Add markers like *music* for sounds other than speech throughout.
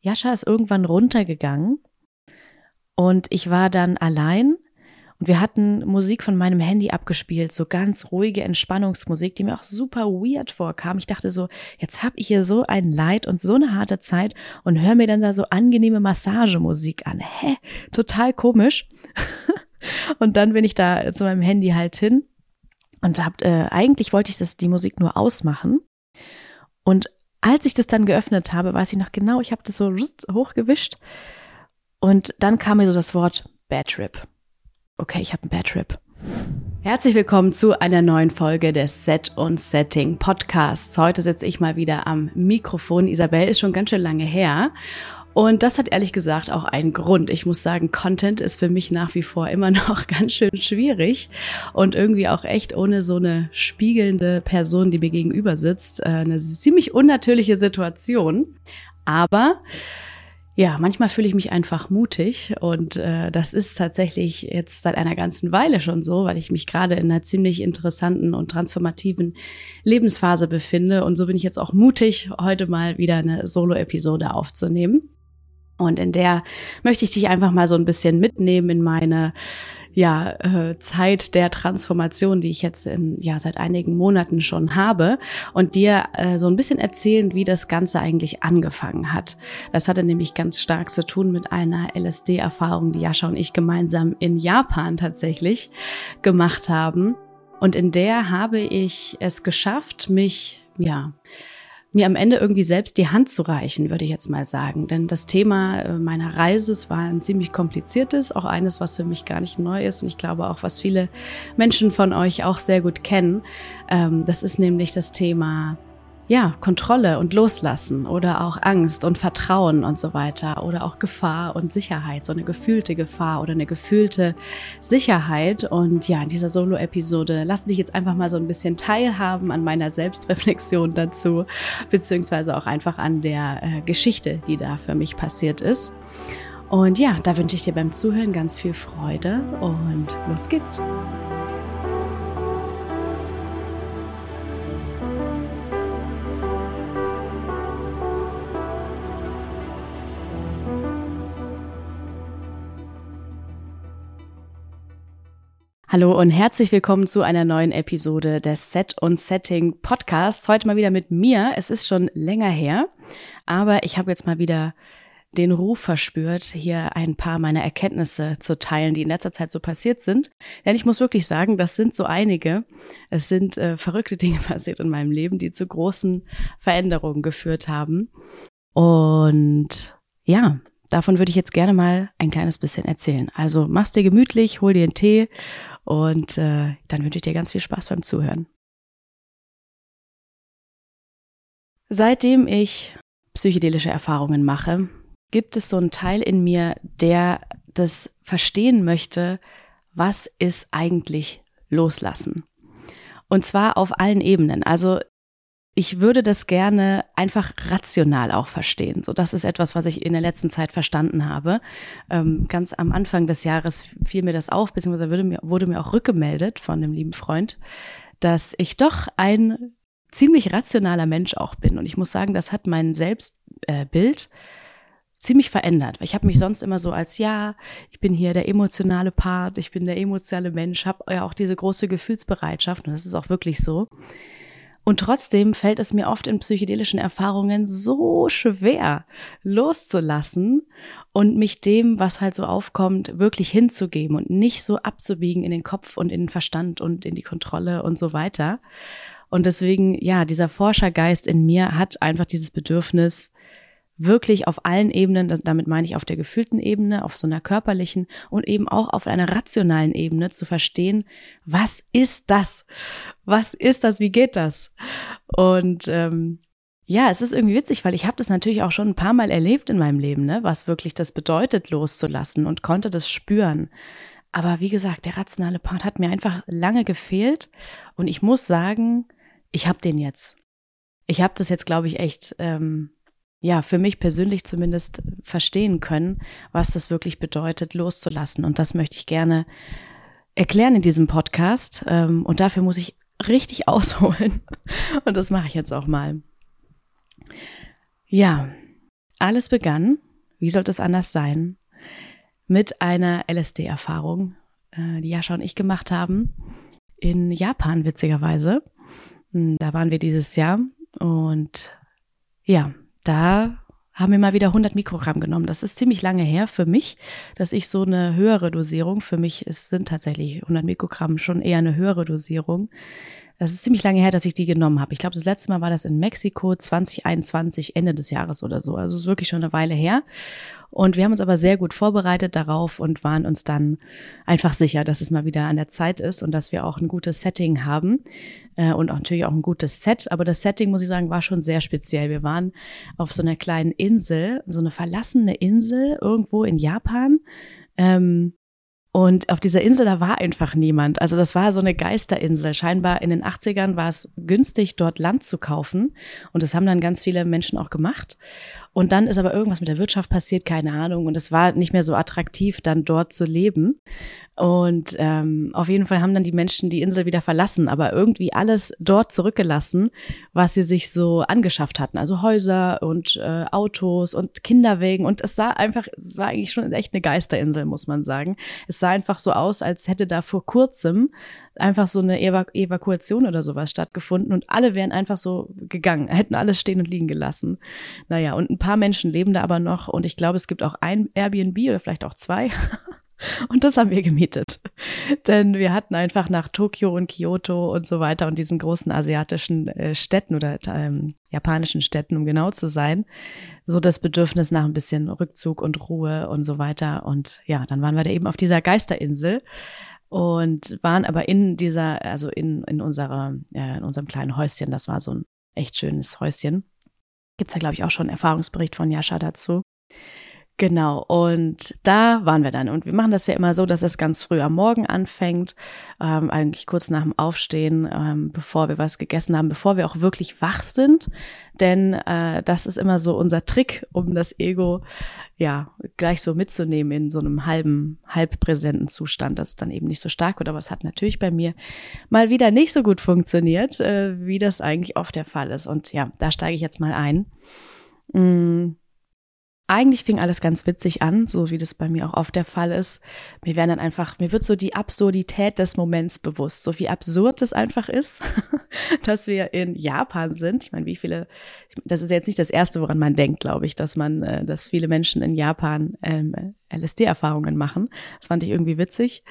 Jascha ist irgendwann runtergegangen und ich war dann allein und wir hatten Musik von meinem Handy abgespielt, so ganz ruhige Entspannungsmusik, die mir auch super weird vorkam. Ich dachte so, jetzt habe ich hier so ein Leid und so eine harte Zeit und höre mir dann da so angenehme Massagemusik an. Hä? Total komisch. *laughs* und dann bin ich da zu meinem Handy halt hin und hab, äh, eigentlich wollte ich das, die Musik nur ausmachen. Und als ich das dann geöffnet habe, weiß ich noch genau, ich habe das so hochgewischt und dann kam mir so das Wort Bad Trip. Okay, ich habe einen Bad Trip. Herzlich willkommen zu einer neuen Folge des Set und Setting Podcasts. Heute sitze ich mal wieder am Mikrofon. Isabel ist schon ganz schön lange her. Und das hat ehrlich gesagt auch einen Grund. Ich muss sagen, Content ist für mich nach wie vor immer *laughs* noch ganz schön schwierig und irgendwie auch echt ohne so eine spiegelnde Person, die mir gegenüber sitzt, äh, eine ziemlich unnatürliche Situation. Aber ja, manchmal fühle ich mich einfach mutig und äh, das ist tatsächlich jetzt seit einer ganzen Weile schon so, weil ich mich gerade in einer ziemlich interessanten und transformativen Lebensphase befinde und so bin ich jetzt auch mutig, heute mal wieder eine Solo-Episode aufzunehmen. Und in der möchte ich dich einfach mal so ein bisschen mitnehmen in meine ja, äh, Zeit der Transformation, die ich jetzt in, ja, seit einigen Monaten schon habe und dir äh, so ein bisschen erzählen, wie das Ganze eigentlich angefangen hat. Das hatte nämlich ganz stark zu tun mit einer LSD-Erfahrung, die Jascha und ich gemeinsam in Japan tatsächlich gemacht haben. Und in der habe ich es geschafft, mich, ja, mir am Ende irgendwie selbst die Hand zu reichen, würde ich jetzt mal sagen. Denn das Thema äh, meiner Reise, war ein ziemlich kompliziertes, auch eines, was für mich gar nicht neu ist und ich glaube auch, was viele Menschen von euch auch sehr gut kennen. Ähm, das ist nämlich das Thema ja, Kontrolle und Loslassen oder auch Angst und Vertrauen und so weiter oder auch Gefahr und Sicherheit, so eine gefühlte Gefahr oder eine gefühlte Sicherheit. Und ja, in dieser Solo-Episode lass dich jetzt einfach mal so ein bisschen teilhaben an meiner Selbstreflexion dazu, beziehungsweise auch einfach an der äh, Geschichte, die da für mich passiert ist. Und ja, da wünsche ich dir beim Zuhören ganz viel Freude und los geht's. Hallo und herzlich willkommen zu einer neuen Episode des Set und Setting Podcasts. Heute mal wieder mit mir. Es ist schon länger her, aber ich habe jetzt mal wieder den Ruf verspürt, hier ein paar meiner Erkenntnisse zu teilen, die in letzter Zeit so passiert sind. Denn ich muss wirklich sagen, das sind so einige. Es sind äh, verrückte Dinge *laughs* passiert in meinem Leben, die zu großen Veränderungen geführt haben. Und ja, davon würde ich jetzt gerne mal ein kleines bisschen erzählen. Also mach's dir gemütlich, hol dir einen Tee und äh, dann wünsche ich dir ganz viel Spaß beim Zuhören. Seitdem ich psychedelische Erfahrungen mache, gibt es so einen Teil in mir, der das verstehen möchte, was ist eigentlich loslassen. Und zwar auf allen Ebenen. Also ich würde das gerne einfach rational auch verstehen. So, das ist etwas, was ich in der letzten Zeit verstanden habe. Ähm, ganz am Anfang des Jahres fiel mir das auf, beziehungsweise wurde mir, wurde mir auch rückgemeldet von einem lieben Freund, dass ich doch ein ziemlich rationaler Mensch auch bin. Und ich muss sagen, das hat mein Selbstbild äh, ziemlich verändert. Ich habe mich sonst immer so als ja, ich bin hier der emotionale Part, ich bin der emotionale Mensch, habe ja auch diese große Gefühlsbereitschaft und das ist auch wirklich so. Und trotzdem fällt es mir oft in psychedelischen Erfahrungen so schwer, loszulassen und mich dem, was halt so aufkommt, wirklich hinzugeben und nicht so abzubiegen in den Kopf und in den Verstand und in die Kontrolle und so weiter. Und deswegen, ja, dieser Forschergeist in mir hat einfach dieses Bedürfnis, wirklich auf allen Ebenen, damit meine ich auf der gefühlten Ebene, auf so einer körperlichen und eben auch auf einer rationalen Ebene zu verstehen, was ist das? Was ist das? Wie geht das? Und ähm, ja, es ist irgendwie witzig, weil ich habe das natürlich auch schon ein paar Mal erlebt in meinem Leben, ne, was wirklich das bedeutet, loszulassen und konnte das spüren. Aber wie gesagt, der rationale Part hat mir einfach lange gefehlt und ich muss sagen, ich habe den jetzt. Ich habe das jetzt, glaube ich, echt ähm, ja, für mich persönlich zumindest verstehen können, was das wirklich bedeutet, loszulassen. Und das möchte ich gerne erklären in diesem Podcast. Ähm, und dafür muss ich richtig *laughs* ausholen. Und das mache ich jetzt auch mal. Ja, alles begann, wie sollte es anders sein, mit einer LSD-Erfahrung, äh, die Jascha und ich gemacht haben, in Japan witzigerweise. Hm, da waren wir dieses Jahr und ja, da haben wir mal wieder 100 Mikrogramm genommen. Das ist ziemlich lange her für mich, dass ich so eine höhere Dosierung, für mich ist, sind tatsächlich 100 Mikrogramm schon eher eine höhere Dosierung. Das ist ziemlich lange her, dass ich die genommen habe. Ich glaube, das letzte Mal war das in Mexiko 2021, Ende des Jahres oder so. Also ist wirklich schon eine Weile her. Und wir haben uns aber sehr gut vorbereitet darauf und waren uns dann einfach sicher, dass es mal wieder an der Zeit ist und dass wir auch ein gutes Setting haben äh, und auch natürlich auch ein gutes Set. Aber das Setting, muss ich sagen, war schon sehr speziell. Wir waren auf so einer kleinen Insel, so eine verlassene Insel irgendwo in Japan. Ähm, und auf dieser Insel, da war einfach niemand. Also das war so eine Geisterinsel. Scheinbar in den 80ern war es günstig, dort Land zu kaufen. Und das haben dann ganz viele Menschen auch gemacht. Und dann ist aber irgendwas mit der Wirtschaft passiert, keine Ahnung. Und es war nicht mehr so attraktiv, dann dort zu leben. Und ähm, auf jeden Fall haben dann die Menschen die Insel wieder verlassen, aber irgendwie alles dort zurückgelassen, was sie sich so angeschafft hatten. Also Häuser und äh, Autos und Kinderwegen. Und es sah einfach, es war eigentlich schon echt eine Geisterinsel, muss man sagen. Es sah einfach so aus, als hätte da vor kurzem einfach so eine Evaku Evakuation oder sowas stattgefunden und alle wären einfach so gegangen, hätten alles stehen und liegen gelassen. Naja, und ein paar Menschen leben da aber noch und ich glaube, es gibt auch ein Airbnb oder vielleicht auch zwei. *laughs* *laughs* Und das haben wir gemietet. Denn wir hatten einfach nach Tokio und Kyoto und so weiter und diesen großen asiatischen äh, Städten oder ähm, japanischen Städten, um genau zu sein, so das Bedürfnis nach ein bisschen Rückzug und Ruhe und so weiter. Und ja, dann waren wir da eben auf dieser Geisterinsel und waren aber in dieser, also in, in unserer, ja, in unserem kleinen Häuschen, das war so ein echt schönes Häuschen. Gibt's ja, glaube ich, auch schon einen Erfahrungsbericht von Jascha dazu. Genau, und da waren wir dann. Und wir machen das ja immer so, dass es ganz früh am Morgen anfängt, ähm, eigentlich kurz nach dem Aufstehen, ähm, bevor wir was gegessen haben, bevor wir auch wirklich wach sind. Denn äh, das ist immer so unser Trick, um das Ego ja gleich so mitzunehmen in so einem halben, halbpräsenten Zustand. Das ist dann eben nicht so stark. Oder was hat natürlich bei mir mal wieder nicht so gut funktioniert, äh, wie das eigentlich oft der Fall ist. Und ja, da steige ich jetzt mal ein. Mm eigentlich fing alles ganz witzig an, so wie das bei mir auch oft der Fall ist. Mir werden dann einfach, mir wird so die Absurdität des Moments bewusst, so wie absurd es einfach ist, *laughs* dass wir in Japan sind. Ich meine, wie viele, das ist jetzt nicht das Erste, woran man denkt, glaube ich, dass man, äh, dass viele Menschen in Japan ähm, LSD-Erfahrungen machen. Das fand ich irgendwie witzig,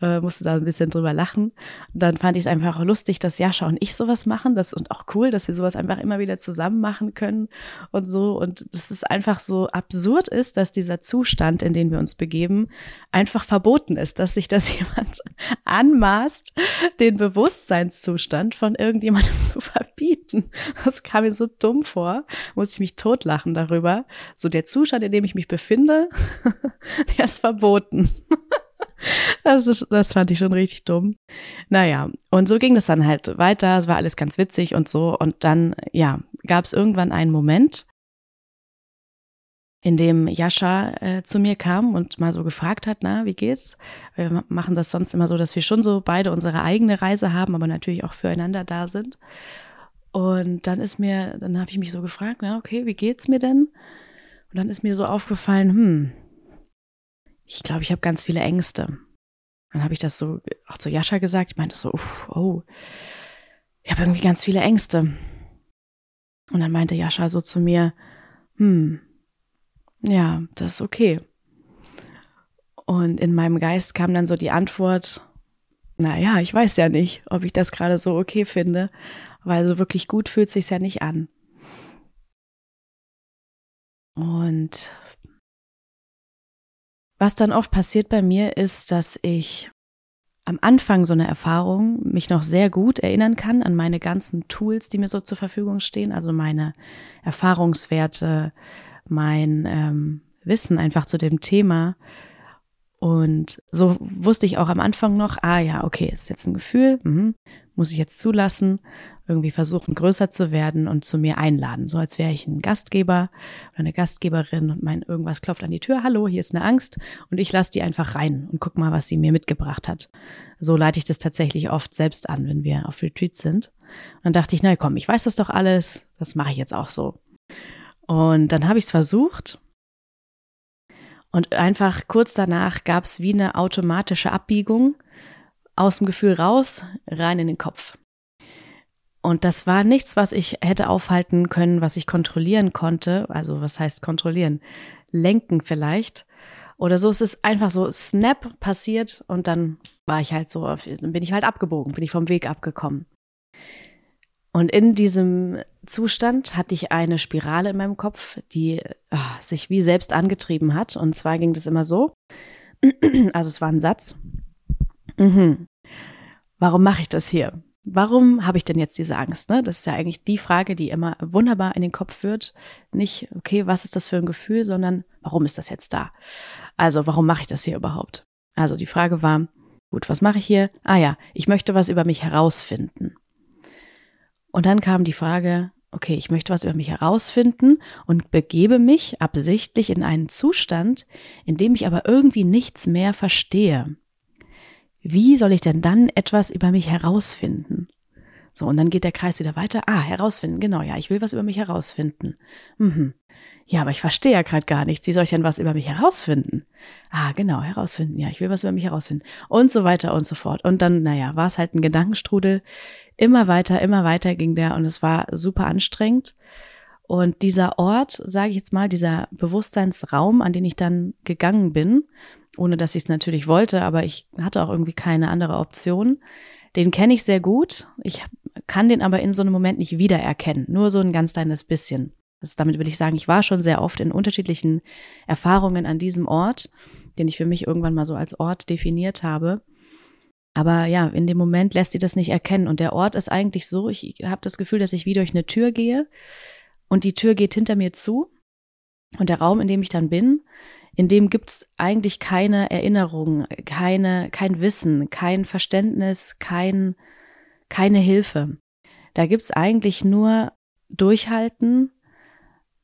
äh, musste da ein bisschen drüber lachen. Und dann fand ich es einfach auch lustig, dass Jascha und ich sowas machen, das und auch cool, dass wir sowas einfach immer wieder zusammen machen können und so. Und das ist einfach so absurd ist, dass dieser Zustand, in den wir uns begeben, einfach verboten ist, dass sich das *laughs* jemand anmaßt, den Bewusstseinszustand von irgendjemandem *laughs* zu verbieten. Das kam mir so dumm vor, musste ich mich totlachen darüber. So der Zustand, in dem ich mich befinde, *laughs* *laughs* der ist verboten. *laughs* Das, ist, das fand ich schon richtig dumm. Naja, und so ging das dann halt weiter. Es war alles ganz witzig und so. Und dann, ja, gab es irgendwann einen Moment, in dem Jascha äh, zu mir kam und mal so gefragt hat, na, wie geht's? Wir machen das sonst immer so, dass wir schon so beide unsere eigene Reise haben, aber natürlich auch füreinander da sind. Und dann ist mir, dann habe ich mich so gefragt, na, okay, wie geht's mir denn? Und dann ist mir so aufgefallen, hm, ich glaube, ich habe ganz viele Ängste. Dann habe ich das so auch zu Jascha gesagt. Ich meinte so, uff, oh, ich habe irgendwie ganz viele Ängste. Und dann meinte Jascha so zu mir, hm, ja, das ist okay. Und in meinem Geist kam dann so die Antwort, naja, ich weiß ja nicht, ob ich das gerade so okay finde, weil so wirklich gut fühlt sich ja nicht an. Und was dann oft passiert bei mir ist, dass ich am Anfang so eine Erfahrung mich noch sehr gut erinnern kann an meine ganzen Tools, die mir so zur Verfügung stehen, also meine Erfahrungswerte, mein ähm, Wissen einfach zu dem Thema. Und so wusste ich auch am Anfang noch, ah ja, okay, ist jetzt ein Gefühl, mh, muss ich jetzt zulassen, irgendwie versuchen, größer zu werden und zu mir einladen. So als wäre ich ein Gastgeber oder eine Gastgeberin und mein irgendwas klopft an die Tür, hallo, hier ist eine Angst und ich lasse die einfach rein und guck mal, was sie mir mitgebracht hat. So leite ich das tatsächlich oft selbst an, wenn wir auf Retreat sind. Und dann dachte ich, na komm, ich weiß das doch alles, das mache ich jetzt auch so. Und dann habe ich es versucht. Und einfach kurz danach gab es wie eine automatische Abbiegung aus dem Gefühl raus, rein in den Kopf. Und das war nichts, was ich hätte aufhalten können, was ich kontrollieren konnte. Also was heißt kontrollieren? Lenken vielleicht. Oder so. Es ist einfach so Snap passiert und dann war ich halt so, dann bin ich halt abgebogen, bin ich vom Weg abgekommen. Und in diesem Zustand hatte ich eine Spirale in meinem Kopf, die ach, sich wie selbst angetrieben hat. Und zwar ging das immer so. *clears throat* Also es war ein Satz. Mhm. Warum mache ich das hier? Warum habe ich denn jetzt diese Angst? Ne? Das ist ja eigentlich die Frage, die immer wunderbar in den Kopf führt. Nicht, okay, was ist das für ein Gefühl, sondern warum ist das jetzt da? Also, warum mache ich das hier überhaupt? Also, die Frage war, gut, was mache ich hier? Ah ja, ich möchte was über mich herausfinden. Und dann kam die Frage, okay, ich möchte was über mich herausfinden und begebe mich absichtlich in einen Zustand, in dem ich aber irgendwie nichts mehr verstehe wie soll ich denn dann etwas über mich herausfinden? So, und dann geht der Kreis wieder weiter. Ah, herausfinden, genau, ja, ich will was über mich herausfinden. Mhm. Ja, aber ich verstehe ja gerade gar nichts. Wie soll ich denn was über mich herausfinden? Ah, genau, herausfinden. Ja, ich will was über mich herausfinden. Und so weiter und so fort. Und dann, naja, war es halt ein Gedankenstrudel. Immer weiter, immer weiter ging der und es war super anstrengend. Und dieser Ort, sage ich jetzt mal, dieser Bewusstseinsraum, an den ich dann gegangen bin, ohne dass ich es natürlich wollte, aber ich hatte auch irgendwie keine andere Option. Den kenne ich sehr gut. Ich kann den aber in so einem Moment nicht wiedererkennen. Nur so ein ganz kleines bisschen. Das, damit will ich sagen, ich war schon sehr oft in unterschiedlichen Erfahrungen an diesem Ort, den ich für mich irgendwann mal so als Ort definiert habe. Aber ja, in dem Moment lässt sie das nicht erkennen. Und der Ort ist eigentlich so, ich habe das Gefühl, dass ich wie durch eine Tür gehe und die Tür geht hinter mir zu. Und der Raum, in dem ich dann bin, in dem gibt's eigentlich keine Erinnerung, keine, kein Wissen, kein Verständnis, kein, keine Hilfe. Da gibt's eigentlich nur Durchhalten,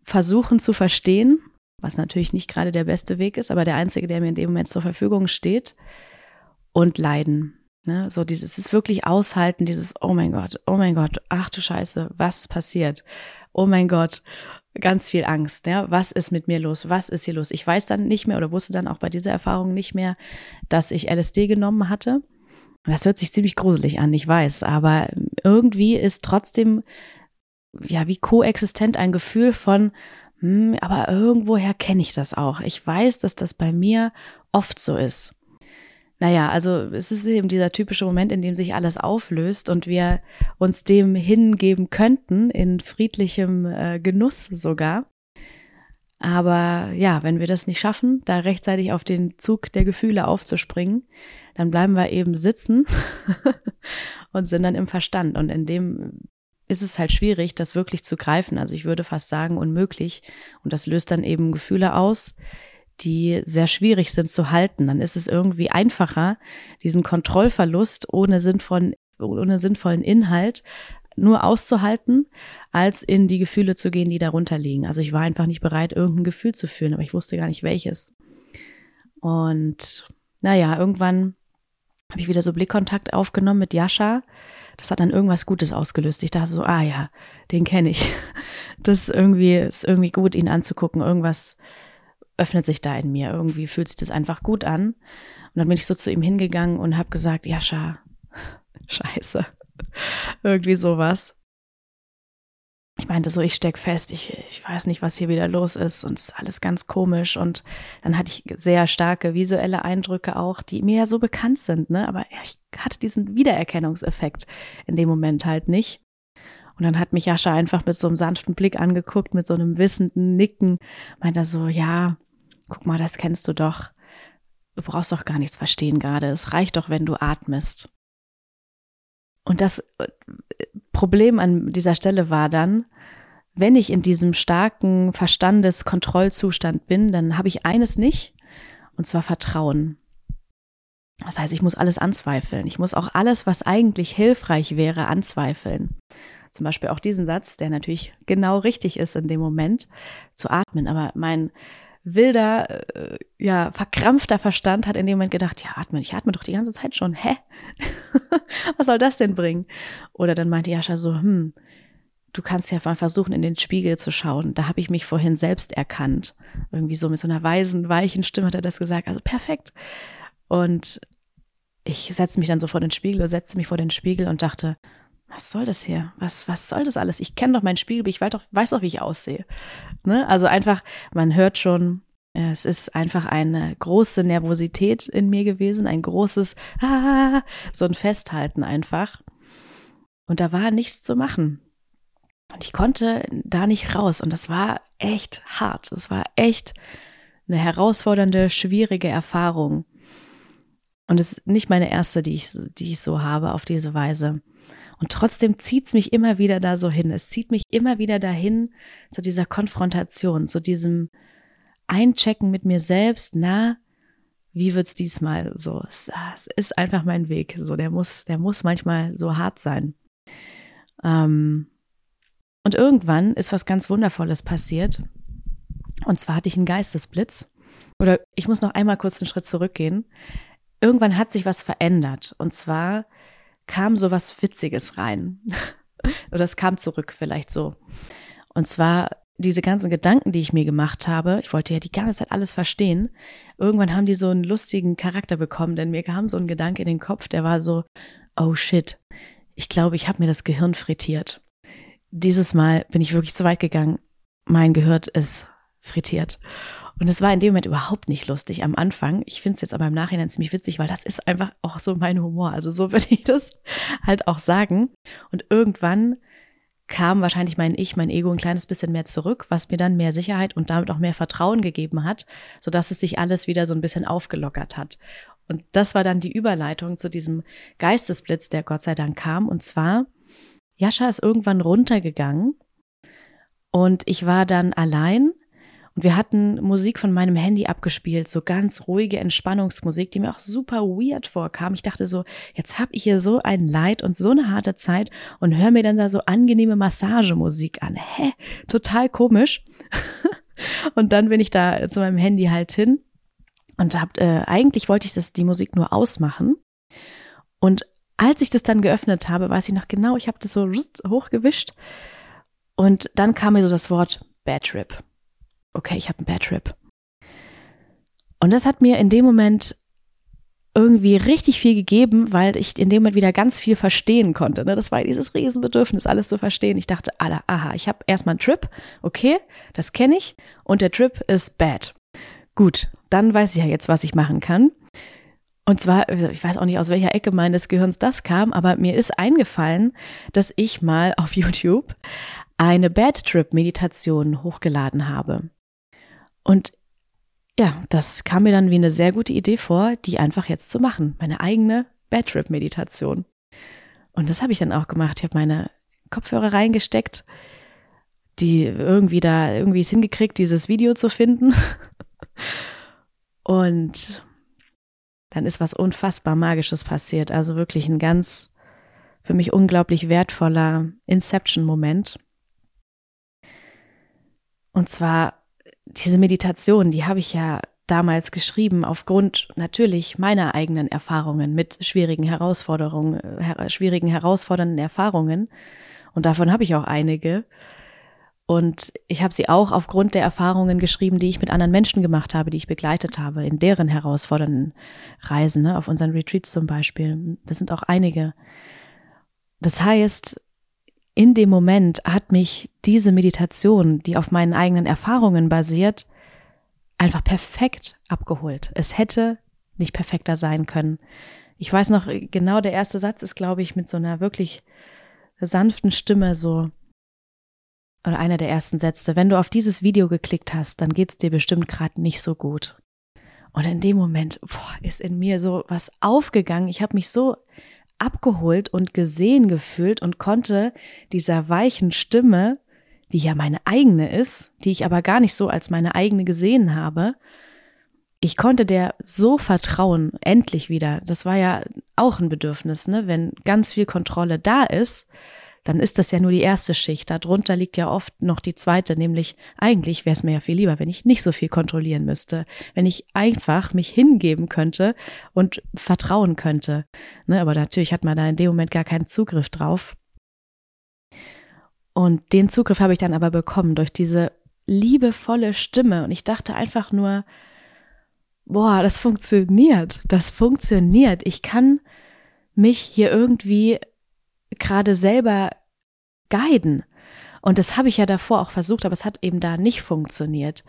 versuchen zu verstehen, was natürlich nicht gerade der beste Weg ist, aber der einzige, der mir in dem Moment zur Verfügung steht, und leiden. Ne? So dieses, es ist wirklich aushalten, dieses, oh mein Gott, oh mein Gott, ach du Scheiße, was ist passiert? Oh mein Gott ganz viel Angst. Ja, was ist mit mir los? Was ist hier los? Ich weiß dann nicht mehr oder wusste dann auch bei dieser Erfahrung nicht mehr, dass ich LSD genommen hatte. Das hört sich ziemlich gruselig an, ich weiß, aber irgendwie ist trotzdem ja wie koexistent ein Gefühl von, hm, aber irgendwoher kenne ich das auch. Ich weiß, dass das bei mir oft so ist. Naja, also es ist eben dieser typische Moment, in dem sich alles auflöst und wir uns dem hingeben könnten, in friedlichem äh, Genuss sogar. Aber ja, wenn wir das nicht schaffen, da rechtzeitig auf den Zug der Gefühle aufzuspringen, dann bleiben wir eben sitzen *laughs* und sind dann im Verstand. Und in dem ist es halt schwierig, das wirklich zu greifen. Also ich würde fast sagen, unmöglich. Und das löst dann eben Gefühle aus, die sehr schwierig sind zu halten. Dann ist es irgendwie einfacher, diesen Kontrollverlust ohne sinnvollen, ohne sinnvollen Inhalt nur auszuhalten, als in die Gefühle zu gehen, die darunter liegen. Also ich war einfach nicht bereit, irgendein Gefühl zu fühlen, aber ich wusste gar nicht welches. Und naja, irgendwann habe ich wieder so Blickkontakt aufgenommen mit Jascha. Das hat dann irgendwas Gutes ausgelöst. Ich dachte so, ah ja, den kenne ich. *laughs* Das irgendwie ist irgendwie gut, ihn anzugucken. Irgendwas öffnet sich da in mir. Irgendwie fühlt sich das einfach gut an. Und dann bin ich so zu ihm hingegangen und habe gesagt, Jascha, *laughs* scheiße. *laughs* Irgendwie sowas. Ich meinte so, ich steck fest, ich, ich weiß nicht, was hier wieder los ist und es ist alles ganz komisch. Und dann hatte ich sehr starke visuelle Eindrücke auch, die mir ja so bekannt sind, ne? Aber ich hatte diesen Wiedererkennungseffekt in dem Moment halt nicht. Und dann hat mich Jascha einfach mit so einem sanften Blick angeguckt, mit so einem wissenden Nicken, meinte so, ja, guck mal, das kennst du doch. Du brauchst doch gar nichts verstehen gerade. Es reicht doch, wenn du atmest. Und das äh, Problem an dieser Stelle war dann, wenn ich in diesem starken Verstandeskontrollzustand bin, dann habe ich eines nicht, und zwar Vertrauen. Das heißt, ich muss alles anzweifeln. Ich muss auch alles, was eigentlich hilfreich wäre, anzweifeln. Zum Beispiel auch diesen Satz, der natürlich genau richtig ist in dem Moment, zu atmen. Aber mein wilder, äh, ja, verkrampfter Verstand hat in dem Moment gedacht, ja, atme, ich atme doch die ganze Zeit schon. Hä? *laughs* Was soll das denn bringen? Oder dann meinte Jascha so, hm, du kannst ja mal versuchen, in den Spiegel zu schauen. Da habe ich mich vorhin selbst erkannt. Irgendwie so mit so einer weisen, weichen Stimme hat er das gesagt. Also perfekt. Und ich setzte mich dann so vor den Spiegel oder setzte mich vor den Spiegel und dachte, was soll das hier? Was, was soll das alles? Ich kenne doch mein Spiegel, ich weiß doch, weiß doch, wie ich aussehe. Ne? Also einfach, man hört schon, es ist einfach eine große Nervosität in mir gewesen, ein großes, *laughs* ah, so ein Festhalten einfach. Und da war nichts zu machen. Und ich konnte da nicht raus. Und das war echt hart. Es war echt eine herausfordernde, schwierige Erfahrung. Und es ist nicht meine erste, die ich, die ich so habe auf diese Weise. Und trotzdem zieht es mich immer wieder da so hin. Es zieht mich immer wieder dahin zu dieser Konfrontation, zu diesem Einchecken mit mir selbst. Na, wie wird's diesmal so? Es, es ist einfach mein Weg. So, der muss, der muss manchmal so hart sein. Ähm, und irgendwann ist was ganz Wundervolles passiert. Und zwar hatte ich einen Geistesblitz. Oder ich muss noch einmal kurz einen Schritt zurückgehen. Irgendwann hat sich was verändert. Und zwar kam so was Witziges rein. *laughs* Oder es kam zurück vielleicht so. Und zwar diese ganzen Gedanken, die ich mir gemacht habe, ich wollte ja die ganze Zeit alles verstehen. Irgendwann haben die so einen lustigen Charakter bekommen, denn mir kam so ein Gedanke in den Kopf, der war so, oh shit, ich glaube, ich habe mir das Gehirn frittiert dieses Mal bin ich wirklich zu weit gegangen. Mein Gehirn ist frittiert. Und es war in dem Moment überhaupt nicht lustig am Anfang. Ich finde es jetzt aber im Nachhinein ziemlich witzig, weil das ist einfach auch so mein Humor. Also so *laughs* würde ich das halt auch sagen. Und irgendwann kam wahrscheinlich mein Ich, mein Ego ein kleines bisschen mehr zurück, was mir dann mehr Sicherheit und damit auch mehr Vertrauen gegeben hat, sodass es sich alles wieder so ein bisschen aufgelockert hat. Und das war dann die Überleitung zu diesem Geistesblitz, der Gott sei Dank kam. Und zwar Jascha ist irgendwann runtergegangen und ich war dann allein und wir hatten Musik von meinem Handy abgespielt, so ganz ruhige Entspannungsmusik, die mir auch super weird vorkam. Ich dachte so, jetzt habe ich hier so ein Leid und so eine harte Zeit und höre mir dann da so angenehme Massagemusik an. Hä? Total komisch. *laughs* und dann bin ich da zu meinem Handy halt hin und hab, äh, eigentlich wollte ich das, die Musik nur ausmachen. Und als ich das dann geöffnet habe, weiß ich noch genau, ich habe das so hochgewischt und dann kam mir so das Wort Bad Trip. Okay, ich habe einen Bad Trip. Und das hat mir in dem Moment irgendwie richtig viel gegeben, weil ich in dem Moment wieder ganz viel verstehen konnte. Ne? Das war dieses Riesenbedürfnis, alles zu verstehen. Ich dachte, aha, ich habe erstmal einen Trip, okay, das kenne ich, und der Trip ist bad. Gut, dann weiß ich ja jetzt, was ich machen kann. Und zwar, ich weiß auch nicht, aus welcher Ecke meines Gehirns das kam, aber mir ist eingefallen, dass ich mal auf *laughs* YouTube eine Bad Trip Meditation hochgeladen habe. Und ja, das kam mir dann wie eine sehr gute Idee vor, die einfach jetzt zu machen. Meine eigene Bad Trip Meditation. Und das habe ich dann auch gemacht. Ich habe meine Kopfhörer reingesteckt, die irgendwie da irgendwie es hingekriegt, dieses Video zu finden. *laughs* Und dann ist was unfassbar Magisches passiert. Also wirklich ein ganz für mich unglaublich wertvoller Inception-Moment. Und zwar diese Meditation, die habe ich ja damals geschrieben aufgrund natürlich meiner eigenen Erfahrungen mit schwierigen Herausforderungen, her schwierigen herausfordernden Erfahrungen. Und davon habe ich auch einige. Und ich habe sie auch aufgrund der Erfahrungen geschrieben, die ich mit anderen Menschen gemacht habe, die ich begleitet habe, in deren herausfordernden Reisen, ne, auf unseren Retreats zum Beispiel. Das sind auch einige. Das heißt, in dem Moment hat mich diese Meditation, die auf meinen eigenen Erfahrungen basiert, einfach perfekt abgeholt. Es hätte nicht perfekter sein können. Ich weiß noch, genau der erste Satz ist, glaube ich, mit so einer wirklich sanften Stimme so, oder einer der ersten Sätze, wenn du auf dieses Video geklickt hast, dann geht's dir bestimmt gerade nicht so gut. Und in dem Moment boah, ist in mir so was aufgegangen. Ich habe mich so abgeholt und gesehen gefühlt und konnte dieser weichen Stimme, die ja meine eigene ist, die ich aber gar nicht so als meine eigene gesehen habe, ich konnte der so vertrauen, endlich wieder. Das war ja auch ein Bedürfnis, ne? Wenn ganz viel Kontrolle da ist, dann ist das ja nur die erste Schicht. Darunter liegt ja oft noch die zweite, nämlich eigentlich wäre es mir ja viel lieber, wenn ich nicht so viel kontrollieren müsste, wenn ich einfach mich hingeben könnte und vertrauen könnte. Ne, aber natürlich hat man da in dem Moment gar keinen Zugriff drauf. Und den Zugriff habe ich dann aber bekommen durch diese liebevolle Stimme. Und ich dachte einfach nur, boah, das funktioniert, das funktioniert. Ich kann mich hier irgendwie gerade selber guiden. Und das habe ich ja davor auch versucht, aber es hat eben da nicht funktioniert.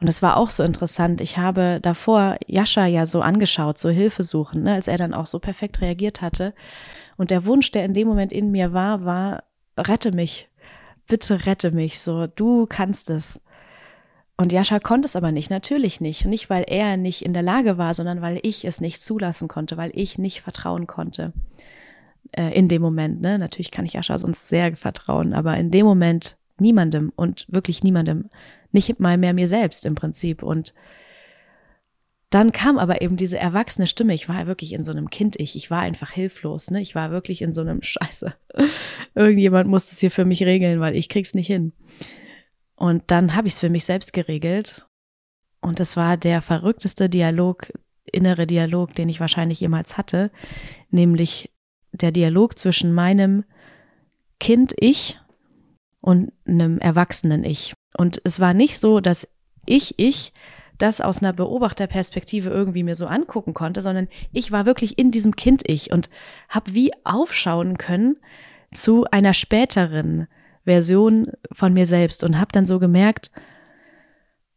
Und es war auch so interessant. Ich habe davor Jascha ja so angeschaut, so Hilfe suchen, ne, als er dann auch so perfekt reagiert hatte. Und der Wunsch, der in dem Moment in mir war, war, rette mich. Bitte rette mich. So, du kannst es. Und Jascha konnte es aber nicht, natürlich nicht. Nicht, weil er nicht in der Lage war, sondern weil ich es nicht zulassen konnte, weil ich nicht vertrauen konnte äh, in dem Moment. Ne? Natürlich kann ich Jascha sonst sehr vertrauen, aber in dem Moment niemandem und wirklich niemandem. Nicht mal mehr mir selbst im Prinzip. Und dann kam aber eben diese erwachsene Stimme. Ich war wirklich in so einem Kind-Ich. Ich war einfach hilflos. Ne? Ich war wirklich in so einem *laughs* Scheiße. Irgendjemand muss das hier für mich regeln, weil ich krieg's nicht hin. Und dann habe ich es für mich selbst geregelt. Und das war der verrückteste Dialog, innere Dialog, den ich wahrscheinlich jemals hatte, nämlich der Dialog zwischen meinem Kind Ich und einem erwachsenen Ich. Und es war nicht so, dass ich ich das aus einer Beobachterperspektive irgendwie mir so angucken konnte, sondern ich war wirklich in diesem Kind Ich und habe wie aufschauen können zu einer späteren Version von mir selbst und habe dann so gemerkt,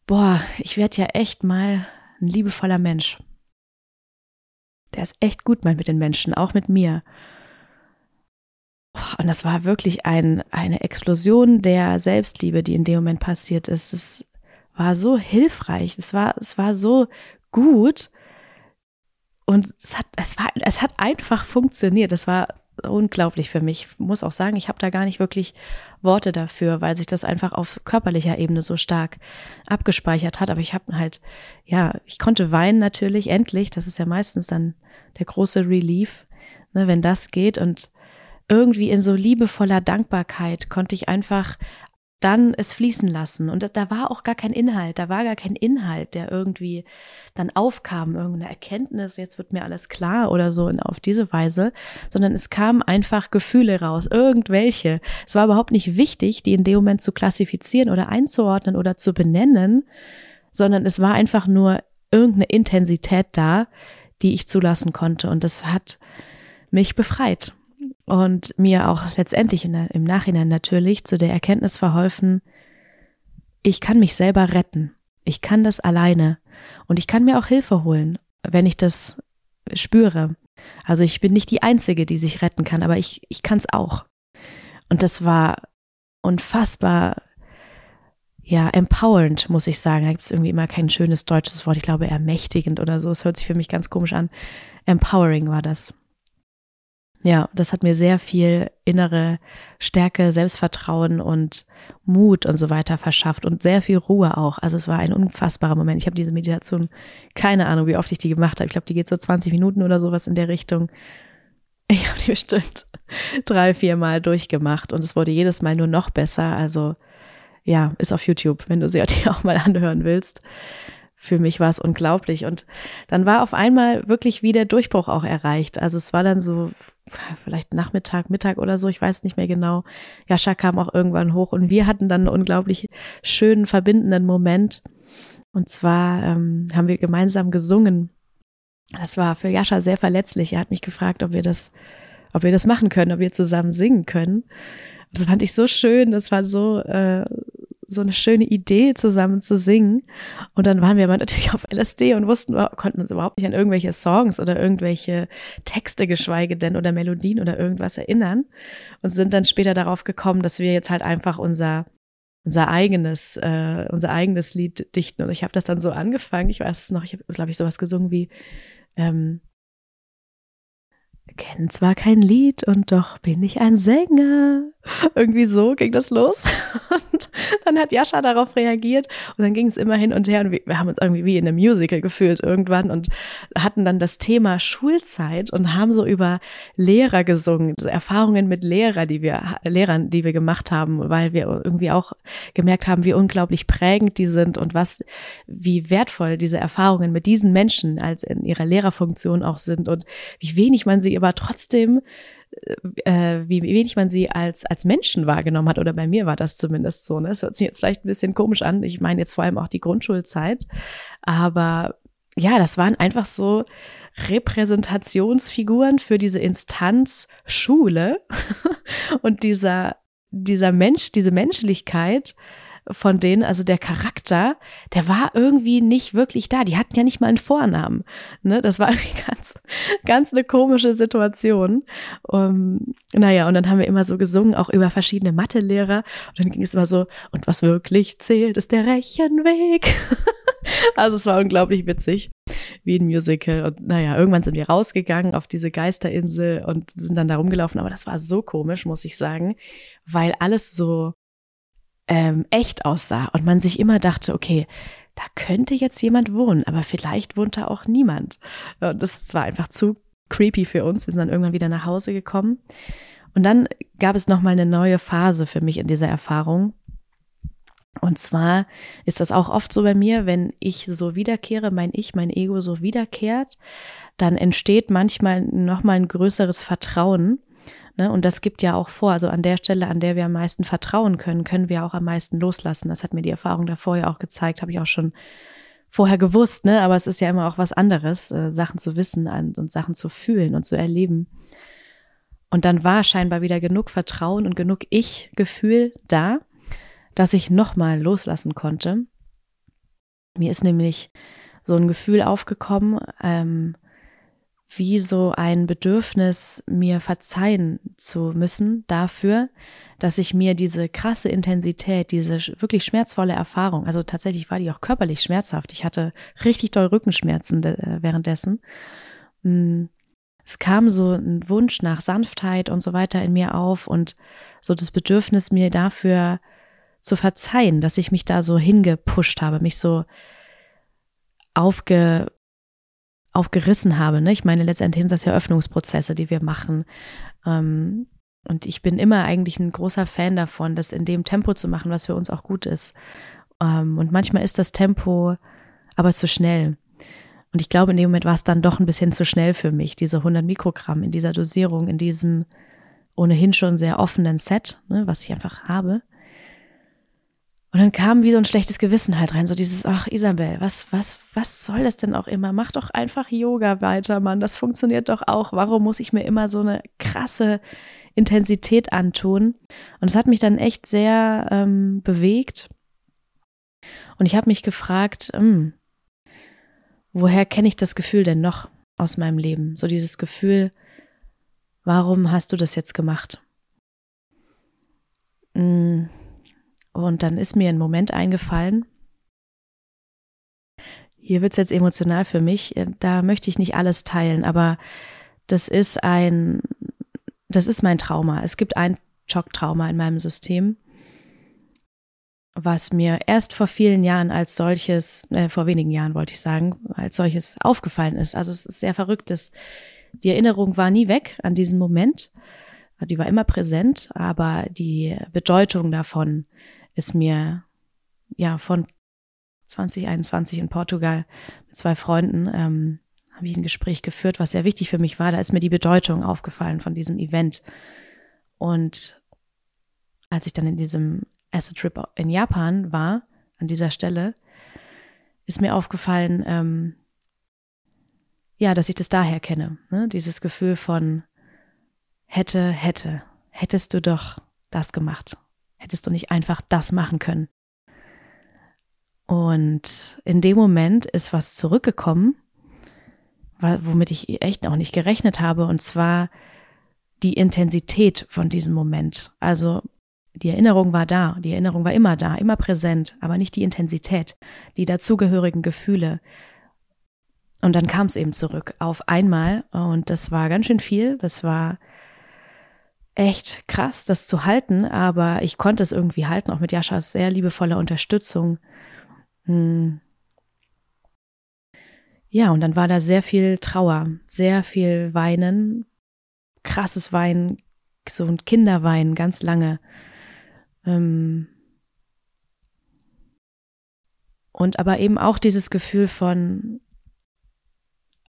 boah, ich werde ja echt mal ein liebevoller Mensch der ist echt gut meint mit den Menschen, auch mit mir. Und das war wirklich ein, eine Explosion der Selbstliebe, die in dem Moment passiert ist. Es war so hilfreich, es war, es war so gut. Und es hat, es war, es hat einfach funktioniert. Es war unglaublich für mich. Ich muss auch sagen, ich habe da gar nicht wirklich Worte dafür, weil sich das einfach auf körperlicher Ebene so stark abgespeichert hat. Aber ich habe halt, ja, ich konnte weinen natürlich, endlich. Das ist ja meistens dann der große Relief, ne, wenn das geht. Und irgendwie in so liebevoller Dankbarkeit konnte ich einfach dann es fließen lassen. Und da war auch gar kein Inhalt, da war gar kein Inhalt, der irgendwie dann aufkam, irgendeine Erkenntnis, jetzt wird mir alles klar oder so in, auf diese Weise, sondern es kamen einfach Gefühle raus, irgendwelche. Es war überhaupt nicht wichtig, die in dem Moment zu klassifizieren oder einzuordnen oder zu benennen, sondern es war einfach nur irgendeine Intensität da, die ich zulassen konnte. Und das hat mich befreit und mir auch letztendlich im Nachhinein natürlich zu der Erkenntnis verholfen, ich kann mich selber retten. Ich kann das alleine und ich kann mir auch Hilfe holen, wenn ich das spüre. Also ich bin nicht die Einzige, die sich retten kann, aber ich, ich kann es auch. Und das war unfassbar, ja, empowernd, muss ich sagen. Da gibt es irgendwie immer kein schönes deutsches Wort. Ich glaube, ermächtigend oder so. Es hört sich für mich ganz komisch an. Empowering war das. Ja, das hat mir sehr viel innere Stärke, Selbstvertrauen und Mut und so weiter verschafft und sehr viel Ruhe auch. Also es war ein unfassbarer Moment. Ich habe diese Meditation, keine Ahnung, wie oft ich die gemacht habe. Ich glaube, die geht so 20 Minuten oder sowas in der Richtung. Ich habe die *laughs* bestimmt drei, vier Mal durchgemacht und es wurde jedes Mal nur noch besser. Also ja, ist auf YouTube, wenn du sie *laughs* dir auch mal anhören willst für mich war es unglaublich. Und dann war auf einmal wirklich wie der Durchbruch auch erreicht. Also es war dann so vielleicht Nachmittag, Mittag oder so, ich weiß nicht mehr genau. Jascha kam auch irgendwann hoch und wir hatten dann einen unglaublich schönen, verbindenden Moment. Und zwar ähm, haben wir gemeinsam gesungen. Das war für Jascha sehr verletzlich. Er hat mich gefragt, ob wir das, ob wir das machen können, ob wir zusammen singen können. Das fand ich so schön, das war so, äh, so eine schöne Idee, zusammen zu singen. Und dann waren wir aber natürlich auf LSD und wussten, konnten uns überhaupt nicht an irgendwelche Songs oder irgendwelche Texte, geschweige denn oder Melodien oder irgendwas erinnern. Und sind dann später darauf gekommen, dass wir jetzt halt einfach unser unser eigenes, äh, unser eigenes Lied dichten. Und ich habe das dann so angefangen. Ich weiß es noch, ich habe, glaube ich, sowas gesungen wie ähm, kennen zwar kein Lied und doch bin ich ein Sänger. Irgendwie so ging das los. *laughs* Und dann hat Jascha darauf reagiert und dann ging es immer hin und her und wir haben uns irgendwie wie in einem Musical gefühlt irgendwann und hatten dann das Thema Schulzeit und haben so über Lehrer gesungen, Erfahrungen mit Lehrer, die wir, Lehrern, die wir gemacht haben, weil wir irgendwie auch gemerkt haben, wie unglaublich prägend die sind und was, wie wertvoll diese Erfahrungen mit diesen Menschen als in ihrer Lehrerfunktion auch sind und wie wenig man sie aber trotzdem äh, wie wenig man sie als, als Menschen wahrgenommen hat. Oder bei mir war das zumindest so. Ne? Das hört sich jetzt vielleicht ein bisschen komisch an. Ich meine jetzt vor allem auch die Grundschulzeit. Aber ja, das waren einfach so Repräsentationsfiguren für diese Instanz Schule *laughs* und dieser, dieser Mensch, diese Menschlichkeit, von denen, also der Charakter, der war irgendwie nicht wirklich da. Die hatten ja nicht mal einen Vornamen. Ne? Das war *laughs* irgendwie ganz, ganz eine komische Situation. Um, naja, und dann haben wir immer so gesungen, auch über verschiedene Mathelehrer. Und dann ging es immer so, und was wirklich zählt, ist der Rechenweg. *laughs* also es war unglaublich witzig, wie ein Musical. Und naja, irgendwann sind wir rausgegangen auf diese Geisterinsel und sind dann da rumgelaufen. Aber das war so komisch, muss ich sagen, weil alles so ähm, echt aussah und man sich immer dachte, okay, da könnte jetzt jemand wohnen, aber vielleicht wohnt da auch niemand. Und das war einfach zu creepy für uns. Wir sind dann irgendwann wieder nach Hause gekommen. Und dann gab es nochmal eine neue Phase für mich in dieser Erfahrung. Und zwar ist das auch oft so bei mir, wenn ich so wiederkehre, mein Ich, mein Ego so wiederkehrt, dann entsteht manchmal nochmal ein größeres Vertrauen Ne? Und das gibt ja auch vor, also an der Stelle, an der wir am meisten vertrauen können, können wir auch am meisten loslassen. Das hat mir die Erfahrung davor ja auch gezeigt, habe ich auch schon vorher gewusst, ne? aber es ist ja immer auch was anderes, äh, Sachen zu wissen und Sachen zu fühlen und zu erleben. Und dann war scheinbar wieder genug Vertrauen und genug Ich-Gefühl da, dass ich nochmal loslassen konnte. Mir ist nämlich so ein Gefühl aufgekommen, ähm, wie so ein Bedürfnis, mir verzeihen zu müssen dafür, dass ich mir diese krasse Intensität, diese wirklich schmerzvolle Erfahrung, also tatsächlich war die auch körperlich schmerzhaft. Ich hatte richtig doll Rückenschmerzen äh, währenddessen. Mm, es kam so ein Wunsch nach Sanftheit und so weiter in mir auf und so das Bedürfnis, mir dafür zu verzeihen, dass ich mich da so hingepusht habe, mich so aufge aufgerissen habe. Ne? Ich meine, letztendlich sind das ja Öffnungsprozesse, die wir machen. Ähm, und ich bin immer eigentlich ein großer Fan davon, das in dem Tempo zu machen, was für uns auch gut ist. Ähm, und manchmal ist das Tempo aber zu schnell. Und ich glaube, in dem Moment war es dann doch ein bisschen zu schnell für mich, diese 100 Mikrogramm in dieser Dosierung, in diesem ohnehin schon sehr offenen Set, ne, was ich einfach habe. Und dann kam wie so ein schlechtes Gewissen halt rein, so dieses, ach Isabel, was, was, was soll das denn auch immer? Mach doch einfach Yoga weiter, Mann, das funktioniert doch auch. Warum muss ich mir immer so eine krasse Intensität antun? Und es hat mich dann echt sehr ähm, bewegt. Und ich habe mich gefragt, mh, hm, woher kenne ich das Gefühl denn noch aus meinem Leben? So dieses Gefühl, warum hast du das jetzt gemacht? Mh, hm, und dann ist mir ein Moment eingefallen, hier wird es jetzt emotional für mich, äh, da möchte ich nicht alles teilen, aber das ist ein, das ist mein Trauma. Es gibt ein Schocktrauma in meinem System, was mir erst vor vielen Jahren als solches, äh, vor wenigen Jahren wollte ich sagen, als solches aufgefallen ist. Also es ist sehr verrücktes. Die Erinnerung war nie weg an diesen Moment. Die war immer präsent, aber die Bedeutung davon ist mir ja von 2021 in Portugal mit zwei Freunden ähm, habe ich ein Gespräch geführt, was sehr wichtig für mich war. Da ist mir die Bedeutung aufgefallen von diesem Event. Und als ich dann in diesem Acid Trip in Japan war, an dieser Stelle, ist mir aufgefallen, ähm, ja, dass ich das daher kenne. Ne? Dieses Gefühl von hätte, hätte, hättest du doch das gemacht. Hättest du nicht einfach das machen können? Und in dem Moment ist was zurückgekommen, womit ich echt auch nicht gerechnet habe, und zwar die Intensität von diesem Moment. Also die Erinnerung war da, die Erinnerung war immer da, immer präsent, aber nicht die Intensität, die dazugehörigen Gefühle. Und dann kam es eben zurück auf einmal und das war ganz schön viel. Das war echt krass, das zu halten, aber ich konnte es irgendwie halten, auch mit Jaschas sehr liebevoller Unterstützung. Hm. Ja, und dann war da sehr viel Trauer, sehr viel Weinen, krasses Weinen, so ein Kinderweinen, ganz lange. Ähm und aber eben auch dieses Gefühl von,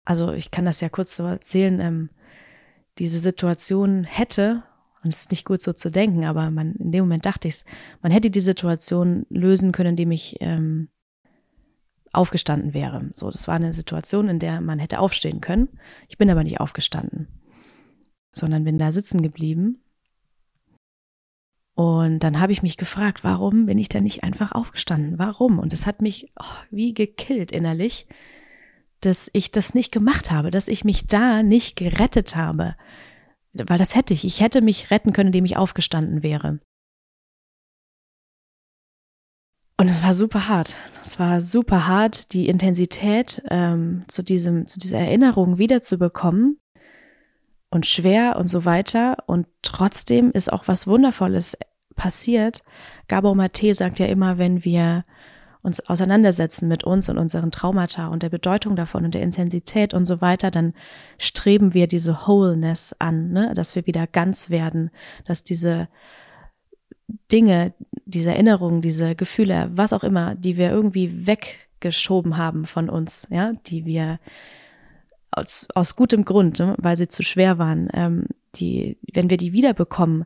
also ich kann das ja kurz so erzählen, ähm, diese Situation hätte, und es ist nicht gut so zu denken, aber man, in dem Moment dachte ich man hätte die Situation lösen können, indem ich ähm, aufgestanden wäre. So, das war eine Situation, in der man hätte aufstehen können. Ich bin aber nicht aufgestanden, sondern bin da sitzen geblieben. Und dann habe ich mich gefragt, warum bin ich da nicht einfach aufgestanden? Warum? Und es hat mich oh, wie gekillt innerlich, dass ich das nicht gemacht habe, dass ich mich da nicht gerettet habe. Weil das hätte ich. Ich hätte mich retten können, indem ich aufgestanden wäre. Und es war super hart. Es war super hart, die Intensität ähm, zu diesem, zu dieser Erinnerung wiederzubekommen und schwer und so weiter. Und trotzdem ist auch was Wundervolles passiert. Gabor Mate sagt ja immer, wenn wir uns auseinandersetzen mit uns und unseren Traumata und der Bedeutung davon und der Intensität und so weiter, dann streben wir diese Wholeness an, ne? dass wir wieder ganz werden, dass diese Dinge, diese Erinnerungen, diese Gefühle, was auch immer, die wir irgendwie weggeschoben haben von uns, ja, die wir aus, aus gutem Grund, ne, weil sie zu schwer waren, ähm, die, wenn wir die wiederbekommen,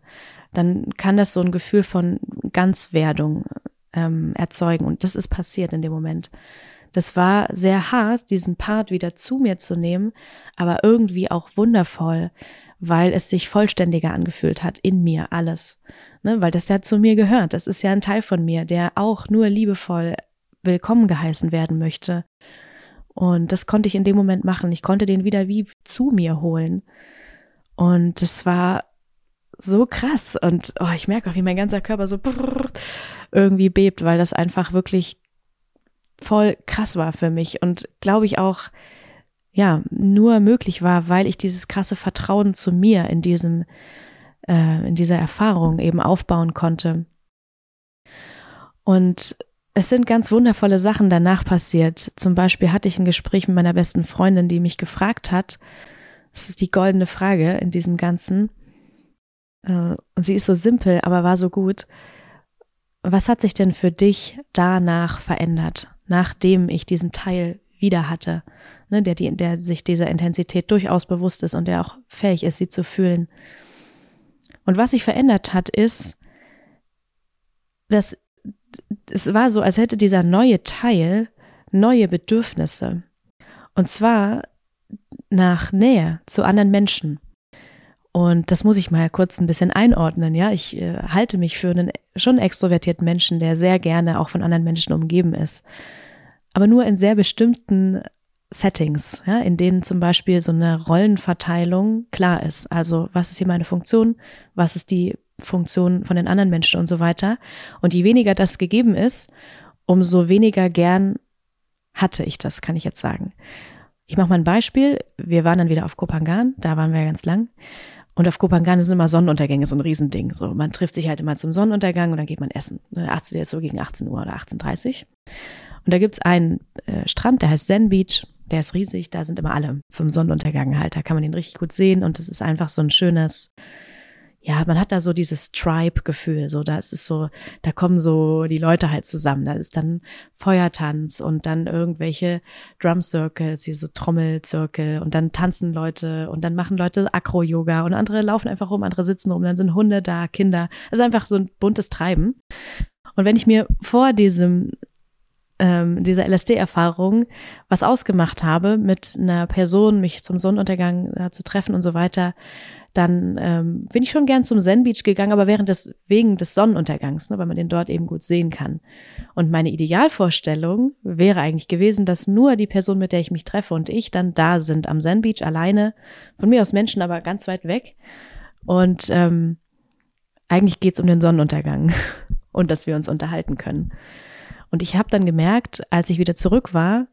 dann kann das so ein Gefühl von Ganzwerdung ähm, erzeugen. Und das ist passiert in dem Moment. Das war sehr hart, diesen Part wieder zu mir zu nehmen, aber irgendwie auch wundervoll, weil es sich vollständiger angefühlt hat in mir alles ne, weil das ja zu mir gehört. Das ist ja ein Teil von mir, der auch nur liebevoll willkommen geheißen werden möchte. Und das konnte ich in dem Moment machen. Ich konnte den wieder wie zu mir holen. Und das war so krass. Und oh, ich merke auch, wie mein ganzer Körper so irgendwie bebt, weil das einfach wirklich voll krass war für mich. Und glaube ich auch, ja, nur möglich war, weil ich dieses krasse Vertrauen zu mir in diesem äh, in dieser Erfahrung eben aufbauen konnte. Und es sind ganz wundervolle Sachen danach passiert. Zum Beispiel hatte ich ein Gespräch mit meiner besten Freundin, die mich gefragt hat, das ist die goldene Frage in diesem Ganzen, und sie ist so simpel, aber war so gut. Was hat sich denn für dich danach verändert, nachdem ich diesen Teil wieder hatte, ne, der, der sich dieser Intensität durchaus bewusst ist und der auch fähig ist, sie zu fühlen? Und was sich verändert hat, ist, dass es war so, als hätte dieser neue Teil neue Bedürfnisse. Und zwar nach Nähe zu anderen Menschen. Und das muss ich mal kurz ein bisschen einordnen, ja. Ich äh, halte mich für einen schon extrovertierten Menschen, der sehr gerne auch von anderen Menschen umgeben ist. Aber nur in sehr bestimmten Settings, ja, in denen zum Beispiel so eine Rollenverteilung klar ist. Also was ist hier meine Funktion, was ist die Funktion von den anderen Menschen und so weiter. Und je weniger das gegeben ist, umso weniger gern hatte ich das, kann ich jetzt sagen. Ich mache mal ein Beispiel. Wir waren dann wieder auf Kopangan, da waren wir ganz lang. Und auf Kopangan sind immer Sonnenuntergänge, so ein Riesending. So, man trifft sich halt immer zum Sonnenuntergang und dann geht man essen. 18 ist so gegen 18 Uhr oder 18.30 Uhr. Und da gibt's einen äh, Strand, der heißt Zen Beach. Der ist riesig, da sind immer alle zum Sonnenuntergang halt. Da kann man ihn richtig gut sehen und es ist einfach so ein schönes, ja, man hat da so dieses Tribe-Gefühl, so da ist es so, da kommen so die Leute halt zusammen. Da ist dann Feuertanz und dann irgendwelche Drum-Circles, hier so Trommelzirkel und dann tanzen Leute und dann machen Leute Akro-Yoga und andere laufen einfach rum, andere sitzen rum, dann sind Hunde da, Kinder. Also einfach so ein buntes Treiben. Und wenn ich mir vor diesem ähm, dieser LSD-Erfahrung was ausgemacht habe, mit einer Person mich zum Sonnenuntergang äh, zu treffen und so weiter, dann ähm, bin ich schon gern zum Zen Beach gegangen, aber während des, wegen des Sonnenuntergangs, ne, weil man den dort eben gut sehen kann. Und meine Idealvorstellung wäre eigentlich gewesen, dass nur die Person, mit der ich mich treffe und ich dann da sind am Zen Beach alleine, von mir aus Menschen aber ganz weit weg. Und ähm, eigentlich geht's um den Sonnenuntergang *laughs* und dass wir uns unterhalten können. Und ich habe dann gemerkt, als ich wieder zurück war,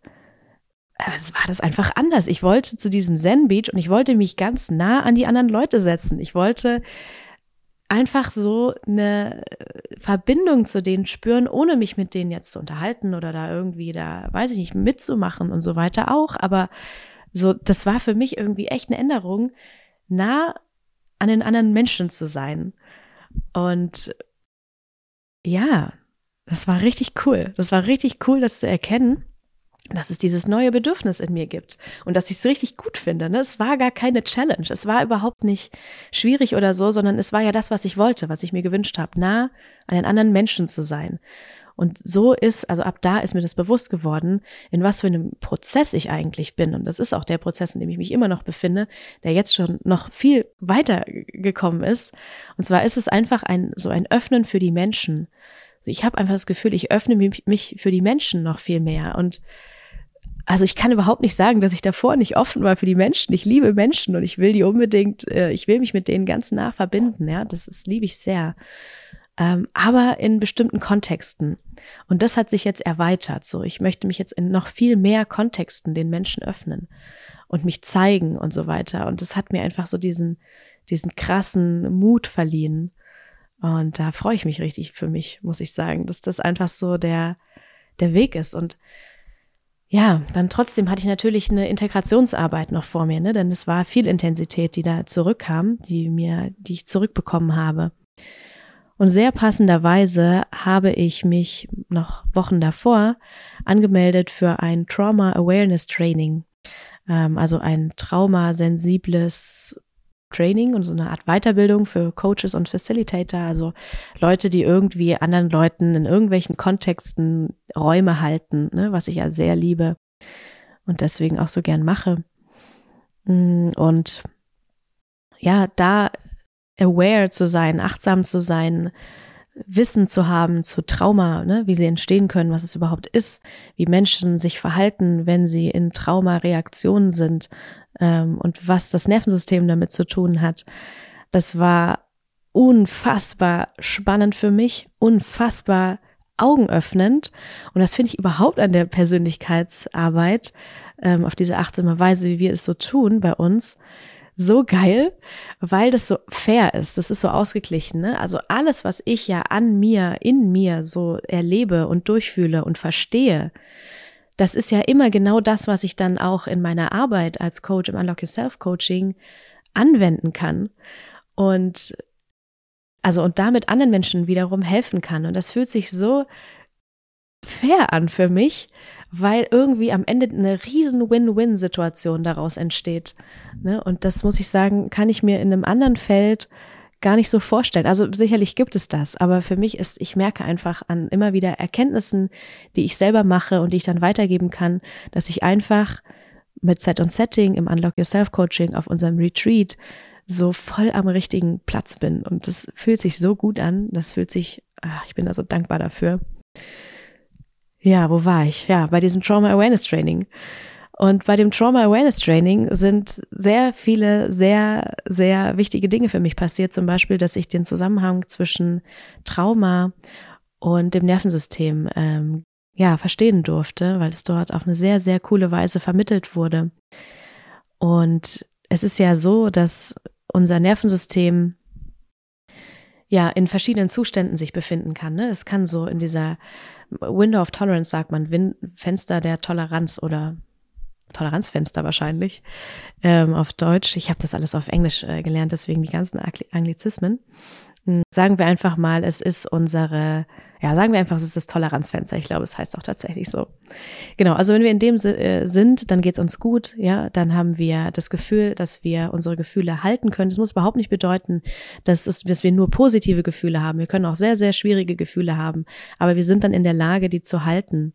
es war das einfach anders. Ich wollte zu diesem Zen Beach und ich wollte mich ganz nah an die anderen Leute setzen. Ich wollte einfach so eine Verbindung zu denen spüren, ohne mich mit denen jetzt zu unterhalten oder da irgendwie da, weiß ich nicht, mitzumachen und so weiter auch. Aber so, das war für mich irgendwie echt eine Änderung, nah an den anderen Menschen zu sein. Und ja, das war richtig cool. Das war richtig cool, das zu erkennen. Dass es dieses neue Bedürfnis in mir gibt und dass ich es richtig gut finde. Ne? Es war gar keine Challenge. Es war überhaupt nicht schwierig oder so, sondern es war ja das, was ich wollte, was ich mir gewünscht habe, nah an den anderen Menschen zu sein. Und so ist, also ab da ist mir das bewusst geworden, in was für einem Prozess ich eigentlich bin. Und das ist auch der Prozess, in dem ich mich immer noch befinde, der jetzt schon noch viel weiter gekommen ist. Und zwar ist es einfach ein, so ein Öffnen für die Menschen. Also ich habe einfach das Gefühl, ich öffne mich für die Menschen noch viel mehr. Und also ich kann überhaupt nicht sagen, dass ich davor nicht offen war für die Menschen. Ich liebe Menschen und ich will die unbedingt, äh, ich will mich mit denen ganz nah verbinden. Ja, das ist, liebe ich sehr ähm, aber in bestimmten Kontexten. Und das hat sich jetzt erweitert. So, ich möchte mich jetzt in noch viel mehr Kontexten den Menschen öffnen und mich zeigen und so weiter. Und das hat mir einfach so diesen, diesen krassen Mut verliehen. Und da freue ich mich richtig für mich, muss ich sagen, dass das einfach so der, der Weg ist. Und ja, dann trotzdem hatte ich natürlich eine Integrationsarbeit noch vor mir, ne? denn es war viel Intensität, die da zurückkam, die mir, die ich zurückbekommen habe. Und sehr passenderweise habe ich mich noch Wochen davor angemeldet für ein Trauma Awareness Training, ähm, also ein traumasensibles Training und so eine Art Weiterbildung für Coaches und Facilitator, also Leute, die irgendwie anderen Leuten in irgendwelchen Kontexten Räume halten, ne, was ich ja sehr liebe und deswegen auch so gern mache. Mm, und ja, da aware zu sein, achtsam zu sein, Wissen zu haben zu Trauma, ne, wie sie entstehen können, was es überhaupt ist, wie Menschen sich verhalten, wenn sie in Traumareaktionen sind ähm, und was das Nervensystem damit zu tun hat. Das war unfassbar spannend für mich, unfassbar augenöffnend. Und das finde ich überhaupt an der Persönlichkeitsarbeit, ähm, auf diese achtsame Weise, wie wir es so tun bei uns, so geil, weil das so fair ist. Das ist so ausgeglichen. Ne? Also alles, was ich ja an mir, in mir so erlebe und durchfühle und verstehe, das ist ja immer genau das, was ich dann auch in meiner Arbeit als Coach im Unlock Yourself Coaching anwenden kann. Und also und damit anderen Menschen wiederum helfen kann. Und das fühlt sich so fair an für mich, weil irgendwie am Ende eine riesen Win-Win-Situation daraus entsteht. Ne? Und das muss ich sagen, kann ich mir in einem anderen Feld gar nicht so vorstellen. Also sicherlich gibt es das, aber für mich ist, ich merke einfach an immer wieder Erkenntnissen, die ich selber mache und die ich dann weitergeben kann, dass ich einfach mit Set und Setting im Unlock Yourself Coaching auf unserem Retreat so voll am richtigen Platz bin. Und das fühlt sich so gut an. Das fühlt sich, ach, ich bin da so dankbar dafür. Ja, wo war ich? Ja, bei diesem Trauma Awareness Training. Und bei dem Trauma Awareness Training sind sehr viele, sehr, sehr wichtige Dinge für mich passiert. Zum Beispiel, dass ich den Zusammenhang zwischen Trauma und dem Nervensystem ähm, ja verstehen durfte, weil es dort auf eine sehr, sehr coole Weise vermittelt wurde. Und es ist ja so, dass unser Nervensystem ja in verschiedenen Zuständen sich befinden kann. Ne? Es kann so in dieser Window of Tolerance sagt man, Win Fenster der Toleranz oder Toleranzfenster wahrscheinlich ähm, auf Deutsch. Ich habe das alles auf Englisch äh, gelernt, deswegen die ganzen Anglizismen. Hm, sagen wir einfach mal, es ist unsere, ja, sagen wir einfach, es ist das Toleranzfenster. Ich glaube, es heißt auch tatsächlich so. Genau, also wenn wir in dem äh, sind, dann geht es uns gut, ja, dann haben wir das Gefühl, dass wir unsere Gefühle halten können. Das muss überhaupt nicht bedeuten, dass, es, dass wir nur positive Gefühle haben. Wir können auch sehr, sehr schwierige Gefühle haben, aber wir sind dann in der Lage, die zu halten.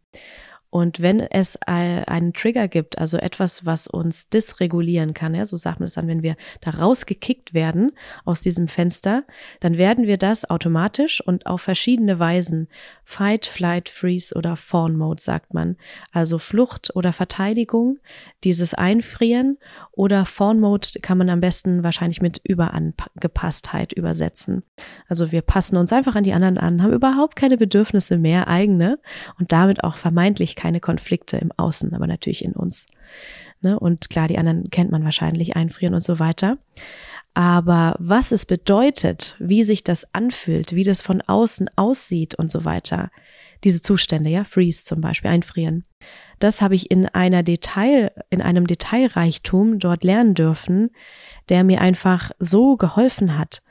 Und wenn es einen Trigger gibt, also etwas, was uns dysregulieren kann, ja, so sagt man es dann, wenn wir da rausgekickt werden aus diesem Fenster, dann werden wir das automatisch und auf verschiedene Weisen Fight, Flight, Freeze oder Fawn Mode sagt man. Also Flucht oder Verteidigung, dieses Einfrieren oder Fawn Mode kann man am besten wahrscheinlich mit Überangepasstheit übersetzen. Also wir passen uns einfach an die anderen an, haben überhaupt keine Bedürfnisse mehr, eigene und damit auch vermeintlich keine Konflikte im Außen, aber natürlich in uns. Ne? Und klar, die anderen kennt man wahrscheinlich, einfrieren und so weiter. Aber was es bedeutet, wie sich das anfühlt, wie das von außen aussieht und so weiter, diese Zustände, ja, Freeze zum Beispiel, einfrieren, das habe ich in einer Detail, in einem Detailreichtum dort lernen dürfen, der mir einfach so geholfen hat.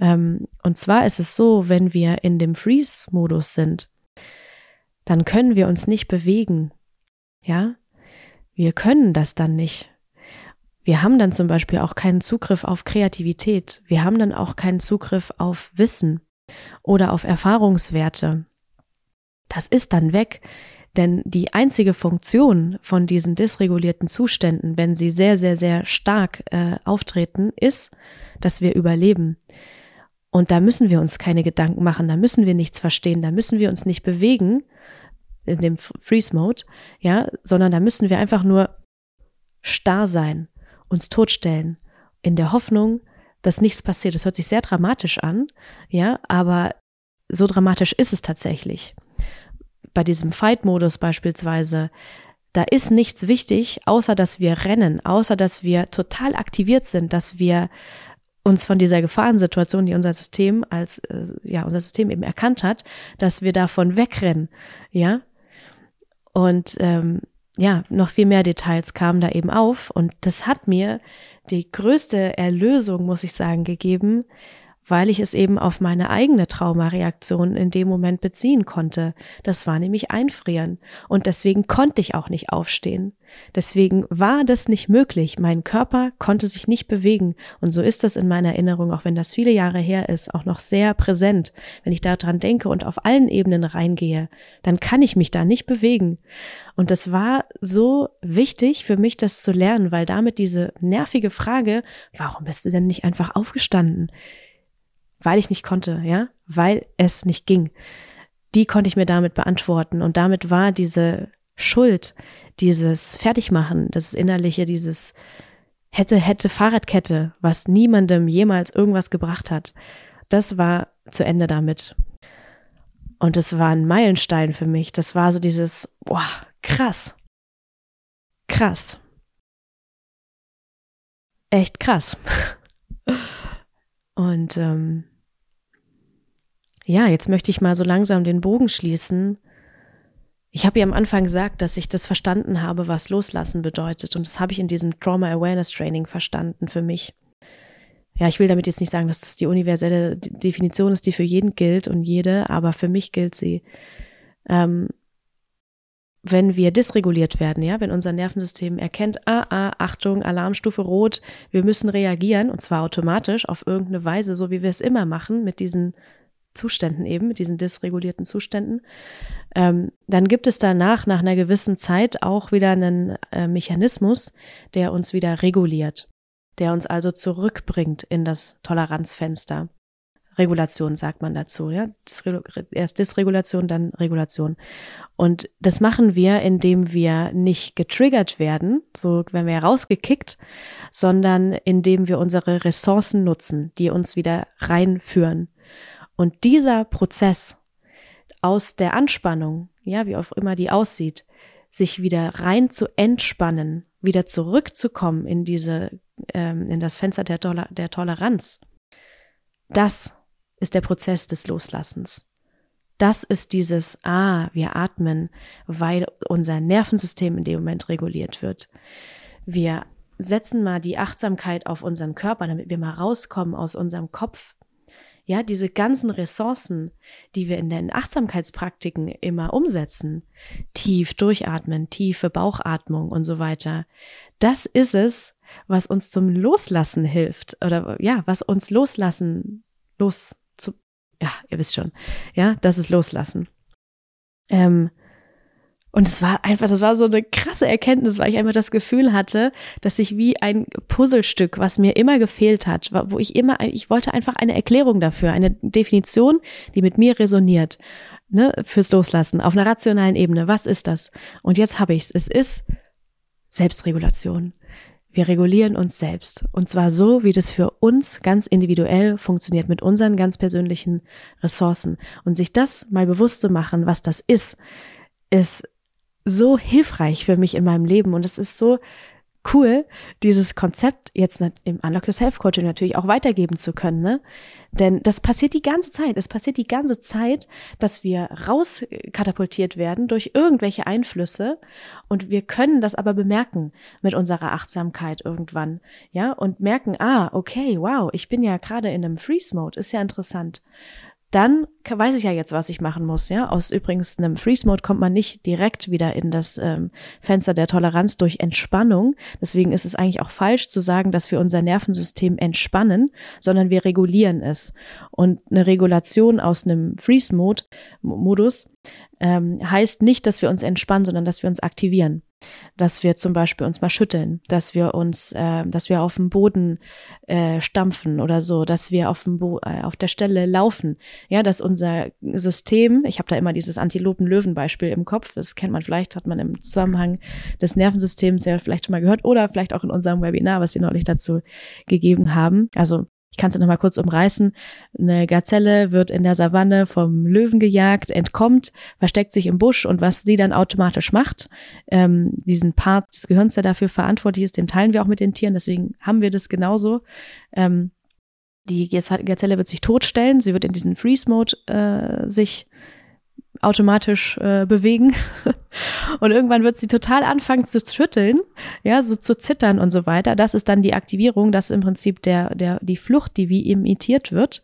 Ähm, und zwar ist es so, wenn wir in dem Freeze-Modus sind, dann können wir uns nicht bewegen. Ja, wir können das dann nicht. Wir haben dann zum Beispiel auch keinen Zugriff auf Kreativität. Wir haben dann auch keinen Zugriff auf Wissen oder auf Erfahrungswerte. Das ist dann weg. Denn die einzige Funktion von diesen dysregulierten Zuständen, wenn sie sehr, sehr, sehr stark äh, auftreten, ist, dass wir überleben. Und da müssen wir uns keine Gedanken machen, da müssen wir nichts verstehen, da müssen wir uns nicht bewegen in dem Freeze Mode, ja, sondern da müssen wir einfach nur starr sein, uns totstellen, in der Hoffnung, dass nichts passiert. Das hört sich sehr dramatisch an, ja, aber so dramatisch ist es tatsächlich bei diesem Fight-Modus beispielsweise, da ist nichts wichtig, außer dass wir rennen, außer dass wir total aktiviert sind, dass wir uns von dieser Gefahrensituation, die unser System als äh, ja unser System eben erkannt hat, dass wir davon wegrennen, ja. Und ähm, ja, noch viel mehr Details kamen da eben auf. Und das hat mir die größte Erlösung, muss ich sagen, gegeben, weil ich es eben auf meine eigene Traumareaktion in dem Moment beziehen konnte. Das war nämlich einfrieren. Und deswegen konnte ich auch nicht aufstehen. Deswegen war das nicht möglich. Mein Körper konnte sich nicht bewegen. Und so ist das in meiner Erinnerung, auch wenn das viele Jahre her ist, auch noch sehr präsent. Wenn ich daran denke und auf allen Ebenen reingehe, dann kann ich mich da nicht bewegen. Und das war so wichtig für mich, das zu lernen, weil damit diese nervige Frage, warum bist du denn nicht einfach aufgestanden? Weil ich nicht konnte, ja, weil es nicht ging. Die konnte ich mir damit beantworten und damit war diese Schuld, dieses Fertigmachen, das innerliche, dieses hätte, hätte Fahrradkette, was niemandem jemals irgendwas gebracht hat, das war zu Ende damit. Und es war ein Meilenstein für mich. Das war so dieses, boah, krass. Krass. Echt krass. *laughs* Und ähm, ja, jetzt möchte ich mal so langsam den Bogen schließen. Ich habe ja am Anfang gesagt, dass ich das verstanden habe, was Loslassen bedeutet. Und das habe ich in diesem Trauma Awareness Training verstanden für mich. Ja, ich will damit jetzt nicht sagen, dass das die universelle Definition ist, die für jeden gilt und jede, aber für mich gilt sie. Ähm, wenn wir dysreguliert werden, ja, wenn unser Nervensystem erkennt, ah, ah, Achtung, Alarmstufe rot, wir müssen reagieren und zwar automatisch auf irgendeine Weise, so wie wir es immer machen mit diesen Zuständen eben, mit diesen dysregulierten Zuständen, ähm, dann gibt es danach, nach einer gewissen Zeit, auch wieder einen äh, Mechanismus, der uns wieder reguliert, der uns also zurückbringt in das Toleranzfenster. Regulation sagt man dazu, ja. Erst Dysregulation, dann Regulation. Und das machen wir, indem wir nicht getriggert werden, so wenn wir rausgekickt, sondern indem wir unsere Ressourcen nutzen, die uns wieder reinführen. Und dieser Prozess aus der Anspannung, ja, wie auch immer die aussieht, sich wieder rein zu entspannen, wieder zurückzukommen in diese, ähm, in das Fenster der, Toler der Toleranz, das ist der Prozess des Loslassens. Das ist dieses, ah, wir atmen, weil unser Nervensystem in dem Moment reguliert wird. Wir setzen mal die Achtsamkeit auf unseren Körper, damit wir mal rauskommen aus unserem Kopf. Ja, diese ganzen Ressourcen, die wir in den Achtsamkeitspraktiken immer umsetzen, tief durchatmen, tiefe Bauchatmung und so weiter, das ist es, was uns zum Loslassen hilft oder ja, was uns loslassen, los, ja, ihr wisst schon, ja, das ist Loslassen. Ähm, und es war einfach, das war so eine krasse Erkenntnis, weil ich einfach das Gefühl hatte, dass ich wie ein Puzzlestück, was mir immer gefehlt hat, wo ich immer, ich wollte einfach eine Erklärung dafür, eine Definition, die mit mir resoniert, ne, fürs Loslassen, auf einer rationalen Ebene. Was ist das? Und jetzt habe ich es. Es ist Selbstregulation. Wir regulieren uns selbst. Und zwar so, wie das für uns ganz individuell funktioniert, mit unseren ganz persönlichen Ressourcen. Und sich das mal bewusst zu machen, was das ist, ist so hilfreich für mich in meinem Leben. Und es ist so cool, dieses Konzept jetzt im Unlock the Self Coaching natürlich auch weitergeben zu können, ne? Denn das passiert die ganze Zeit. Es passiert die ganze Zeit, dass wir rauskatapultiert werden durch irgendwelche Einflüsse und wir können das aber bemerken mit unserer Achtsamkeit irgendwann, ja? Und merken, ah, okay, wow, ich bin ja gerade in einem Freeze Mode, ist ja interessant. Dann weiß ich ja jetzt, was ich machen muss. Ja, aus übrigens einem Freeze Mode kommt man nicht direkt wieder in das ähm, Fenster der Toleranz durch Entspannung. Deswegen ist es eigentlich auch falsch zu sagen, dass wir unser Nervensystem entspannen, sondern wir regulieren es. Und eine Regulation aus einem Freeze Mode Modus ähm, heißt nicht, dass wir uns entspannen, sondern dass wir uns aktivieren dass wir zum Beispiel uns mal schütteln, dass wir uns, äh, dass wir auf dem Boden äh, stampfen oder so, dass wir auf, dem Bo äh, auf der Stelle laufen. Ja, dass unser System, ich habe da immer dieses Antilopen-Löwen-Beispiel im Kopf, das kennt man vielleicht, hat man im Zusammenhang des Nervensystems ja vielleicht schon mal gehört oder vielleicht auch in unserem Webinar, was wir neulich dazu gegeben haben. Also kann es noch mal kurz umreißen. Eine Gazelle wird in der Savanne vom Löwen gejagt, entkommt, versteckt sich im Busch und was sie dann automatisch macht, ähm, diesen Part des Gehirns, der dafür verantwortlich ist, den teilen wir auch mit den Tieren. Deswegen haben wir das genauso. Ähm, die Gazelle wird sich totstellen, sie wird in diesen Freeze-Mode äh, sich automatisch äh, bewegen. *laughs* Und irgendwann wird sie total anfangen zu schütteln, ja, so zu zittern und so weiter. Das ist dann die Aktivierung, das ist im Prinzip der, der, die Flucht, die wie imitiert wird.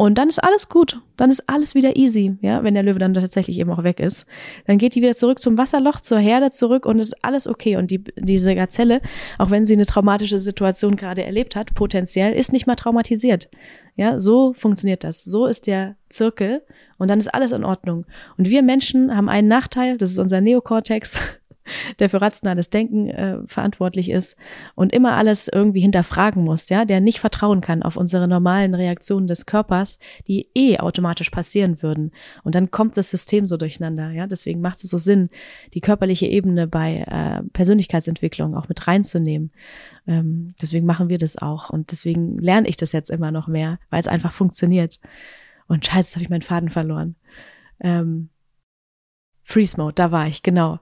Und dann ist alles gut. Dann ist alles wieder easy, ja, wenn der Löwe dann tatsächlich eben auch weg ist. Dann geht die wieder zurück zum Wasserloch, zur Herde zurück und ist alles okay. Und die, diese Gazelle, auch wenn sie eine traumatische Situation gerade erlebt hat, potenziell, ist nicht mal traumatisiert. Ja, so funktioniert das. So ist der Zirkel und dann ist alles in Ordnung. Und wir Menschen haben einen Nachteil, das ist unser Neokortex *laughs* der für rationales Denken äh, verantwortlich ist und immer alles irgendwie hinterfragen muss, ja, der nicht vertrauen kann auf unsere normalen Reaktionen des Körpers, die eh automatisch passieren würden. Und dann kommt das System so durcheinander, ja. Deswegen macht es so Sinn, die körperliche Ebene bei äh, Persönlichkeitsentwicklung auch mit reinzunehmen. Ähm, deswegen machen wir das auch und deswegen lerne ich das jetzt immer noch mehr, weil es einfach funktioniert. Und scheiße, habe ich meinen Faden verloren. Ähm, Freeze Mode, da war ich, genau.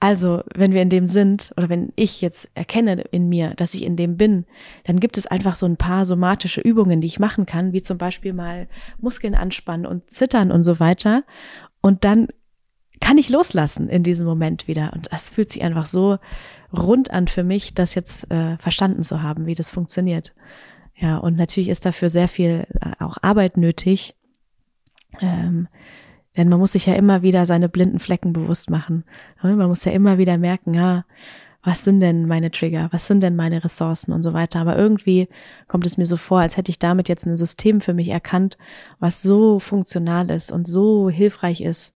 Also, wenn wir in dem sind oder wenn ich jetzt erkenne in mir, dass ich in dem bin, dann gibt es einfach so ein paar somatische Übungen, die ich machen kann, wie zum Beispiel mal Muskeln anspannen und zittern und so weiter. Und dann kann ich loslassen in diesem Moment wieder. Und das fühlt sich einfach so rund an für mich, das jetzt äh, verstanden zu haben, wie das funktioniert. Ja, und natürlich ist dafür sehr viel äh, auch Arbeit nötig. Ähm, denn man muss sich ja immer wieder seine blinden Flecken bewusst machen. Man muss ja immer wieder merken, ja, was sind denn meine Trigger, was sind denn meine Ressourcen und so weiter. Aber irgendwie kommt es mir so vor, als hätte ich damit jetzt ein System für mich erkannt, was so funktional ist und so hilfreich ist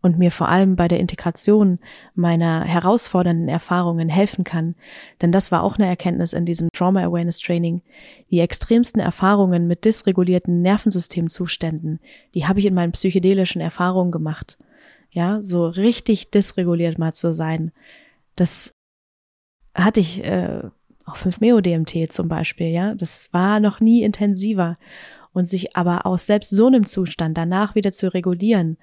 und mir vor allem bei der Integration meiner herausfordernden Erfahrungen helfen kann. Denn das war auch eine Erkenntnis in diesem Trauma Awareness Training. Die extremsten Erfahrungen mit dysregulierten Nervensystemzuständen, die habe ich in meinen psychedelischen Erfahrungen gemacht. Ja, so richtig dysreguliert mal zu sein. Das hatte ich äh, auch 5-Meo-DMT zum Beispiel, ja. Das war noch nie intensiver. Und sich aber aus selbst so einem Zustand danach wieder zu regulieren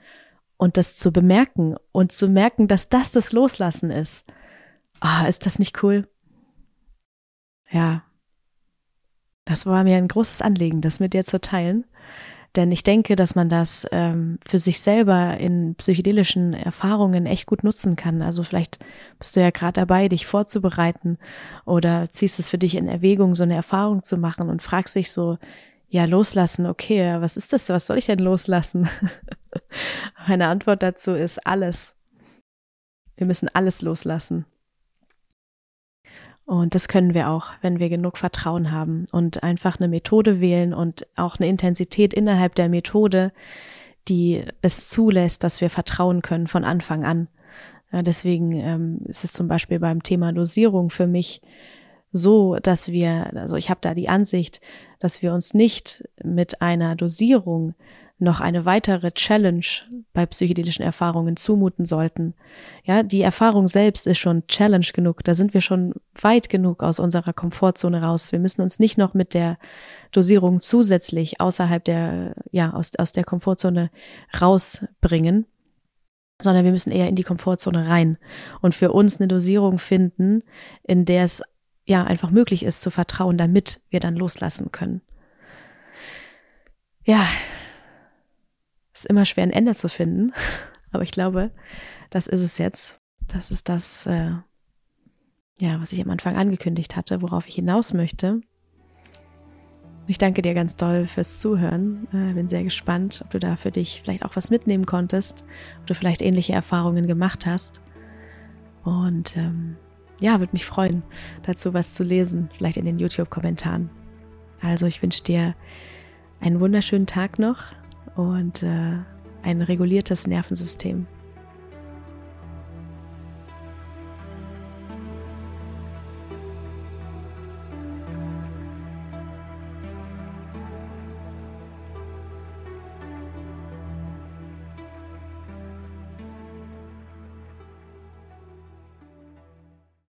und das zu bemerken und zu merken, dass das das Loslassen ist. Ah, ist das nicht cool? Ja. Das war mir ein großes Anliegen, das mit dir zu teilen. Denn ich denke, dass man das ähm, für sich selber in psychedelischen Erfahrungen echt gut nutzen kann. Also vielleicht bist du ja gerade dabei, dich vorzubereiten oder ziehst es für dich in Erwägung, so eine Erfahrung zu machen und fragst dich so, ja, loslassen, okay, was ist das? Was soll ich denn loslassen? *laughs* Meine Antwort dazu ist alles. Wir müssen alles loslassen. Und das können wir auch, wenn wir genug Vertrauen haben und einfach eine Methode wählen und auch eine Intensität innerhalb der Methode, die es zulässt, dass wir vertrauen können von Anfang an. Ja, deswegen ähm, ist es zum Beispiel beim Thema Dosierung für mich so, dass wir, also ich habe da die Ansicht, dass wir uns nicht mit einer Dosierung noch eine weitere Challenge bei psychedelischen Erfahrungen zumuten sollten. Ja, die Erfahrung selbst ist schon Challenge genug. Da sind wir schon weit genug aus unserer Komfortzone raus. Wir müssen uns nicht noch mit der Dosierung zusätzlich außerhalb der, ja, aus, aus der Komfortzone rausbringen, sondern wir müssen eher in die Komfortzone rein und für uns eine Dosierung finden, in der es ja einfach möglich ist zu vertrauen, damit wir dann loslassen können. Ja, ist immer schwer ein Ende zu finden, *laughs* aber ich glaube, das ist es jetzt. Das ist das, äh, ja, was ich am Anfang angekündigt hatte, worauf ich hinaus möchte. Ich danke dir ganz doll fürs Zuhören. Äh, bin sehr gespannt, ob du da für dich vielleicht auch was mitnehmen konntest, ob du vielleicht ähnliche Erfahrungen gemacht hast. Und ähm, ja, würde mich freuen, dazu was zu lesen, vielleicht in den YouTube-Kommentaren. Also ich wünsche dir einen wunderschönen Tag noch und äh, ein reguliertes Nervensystem.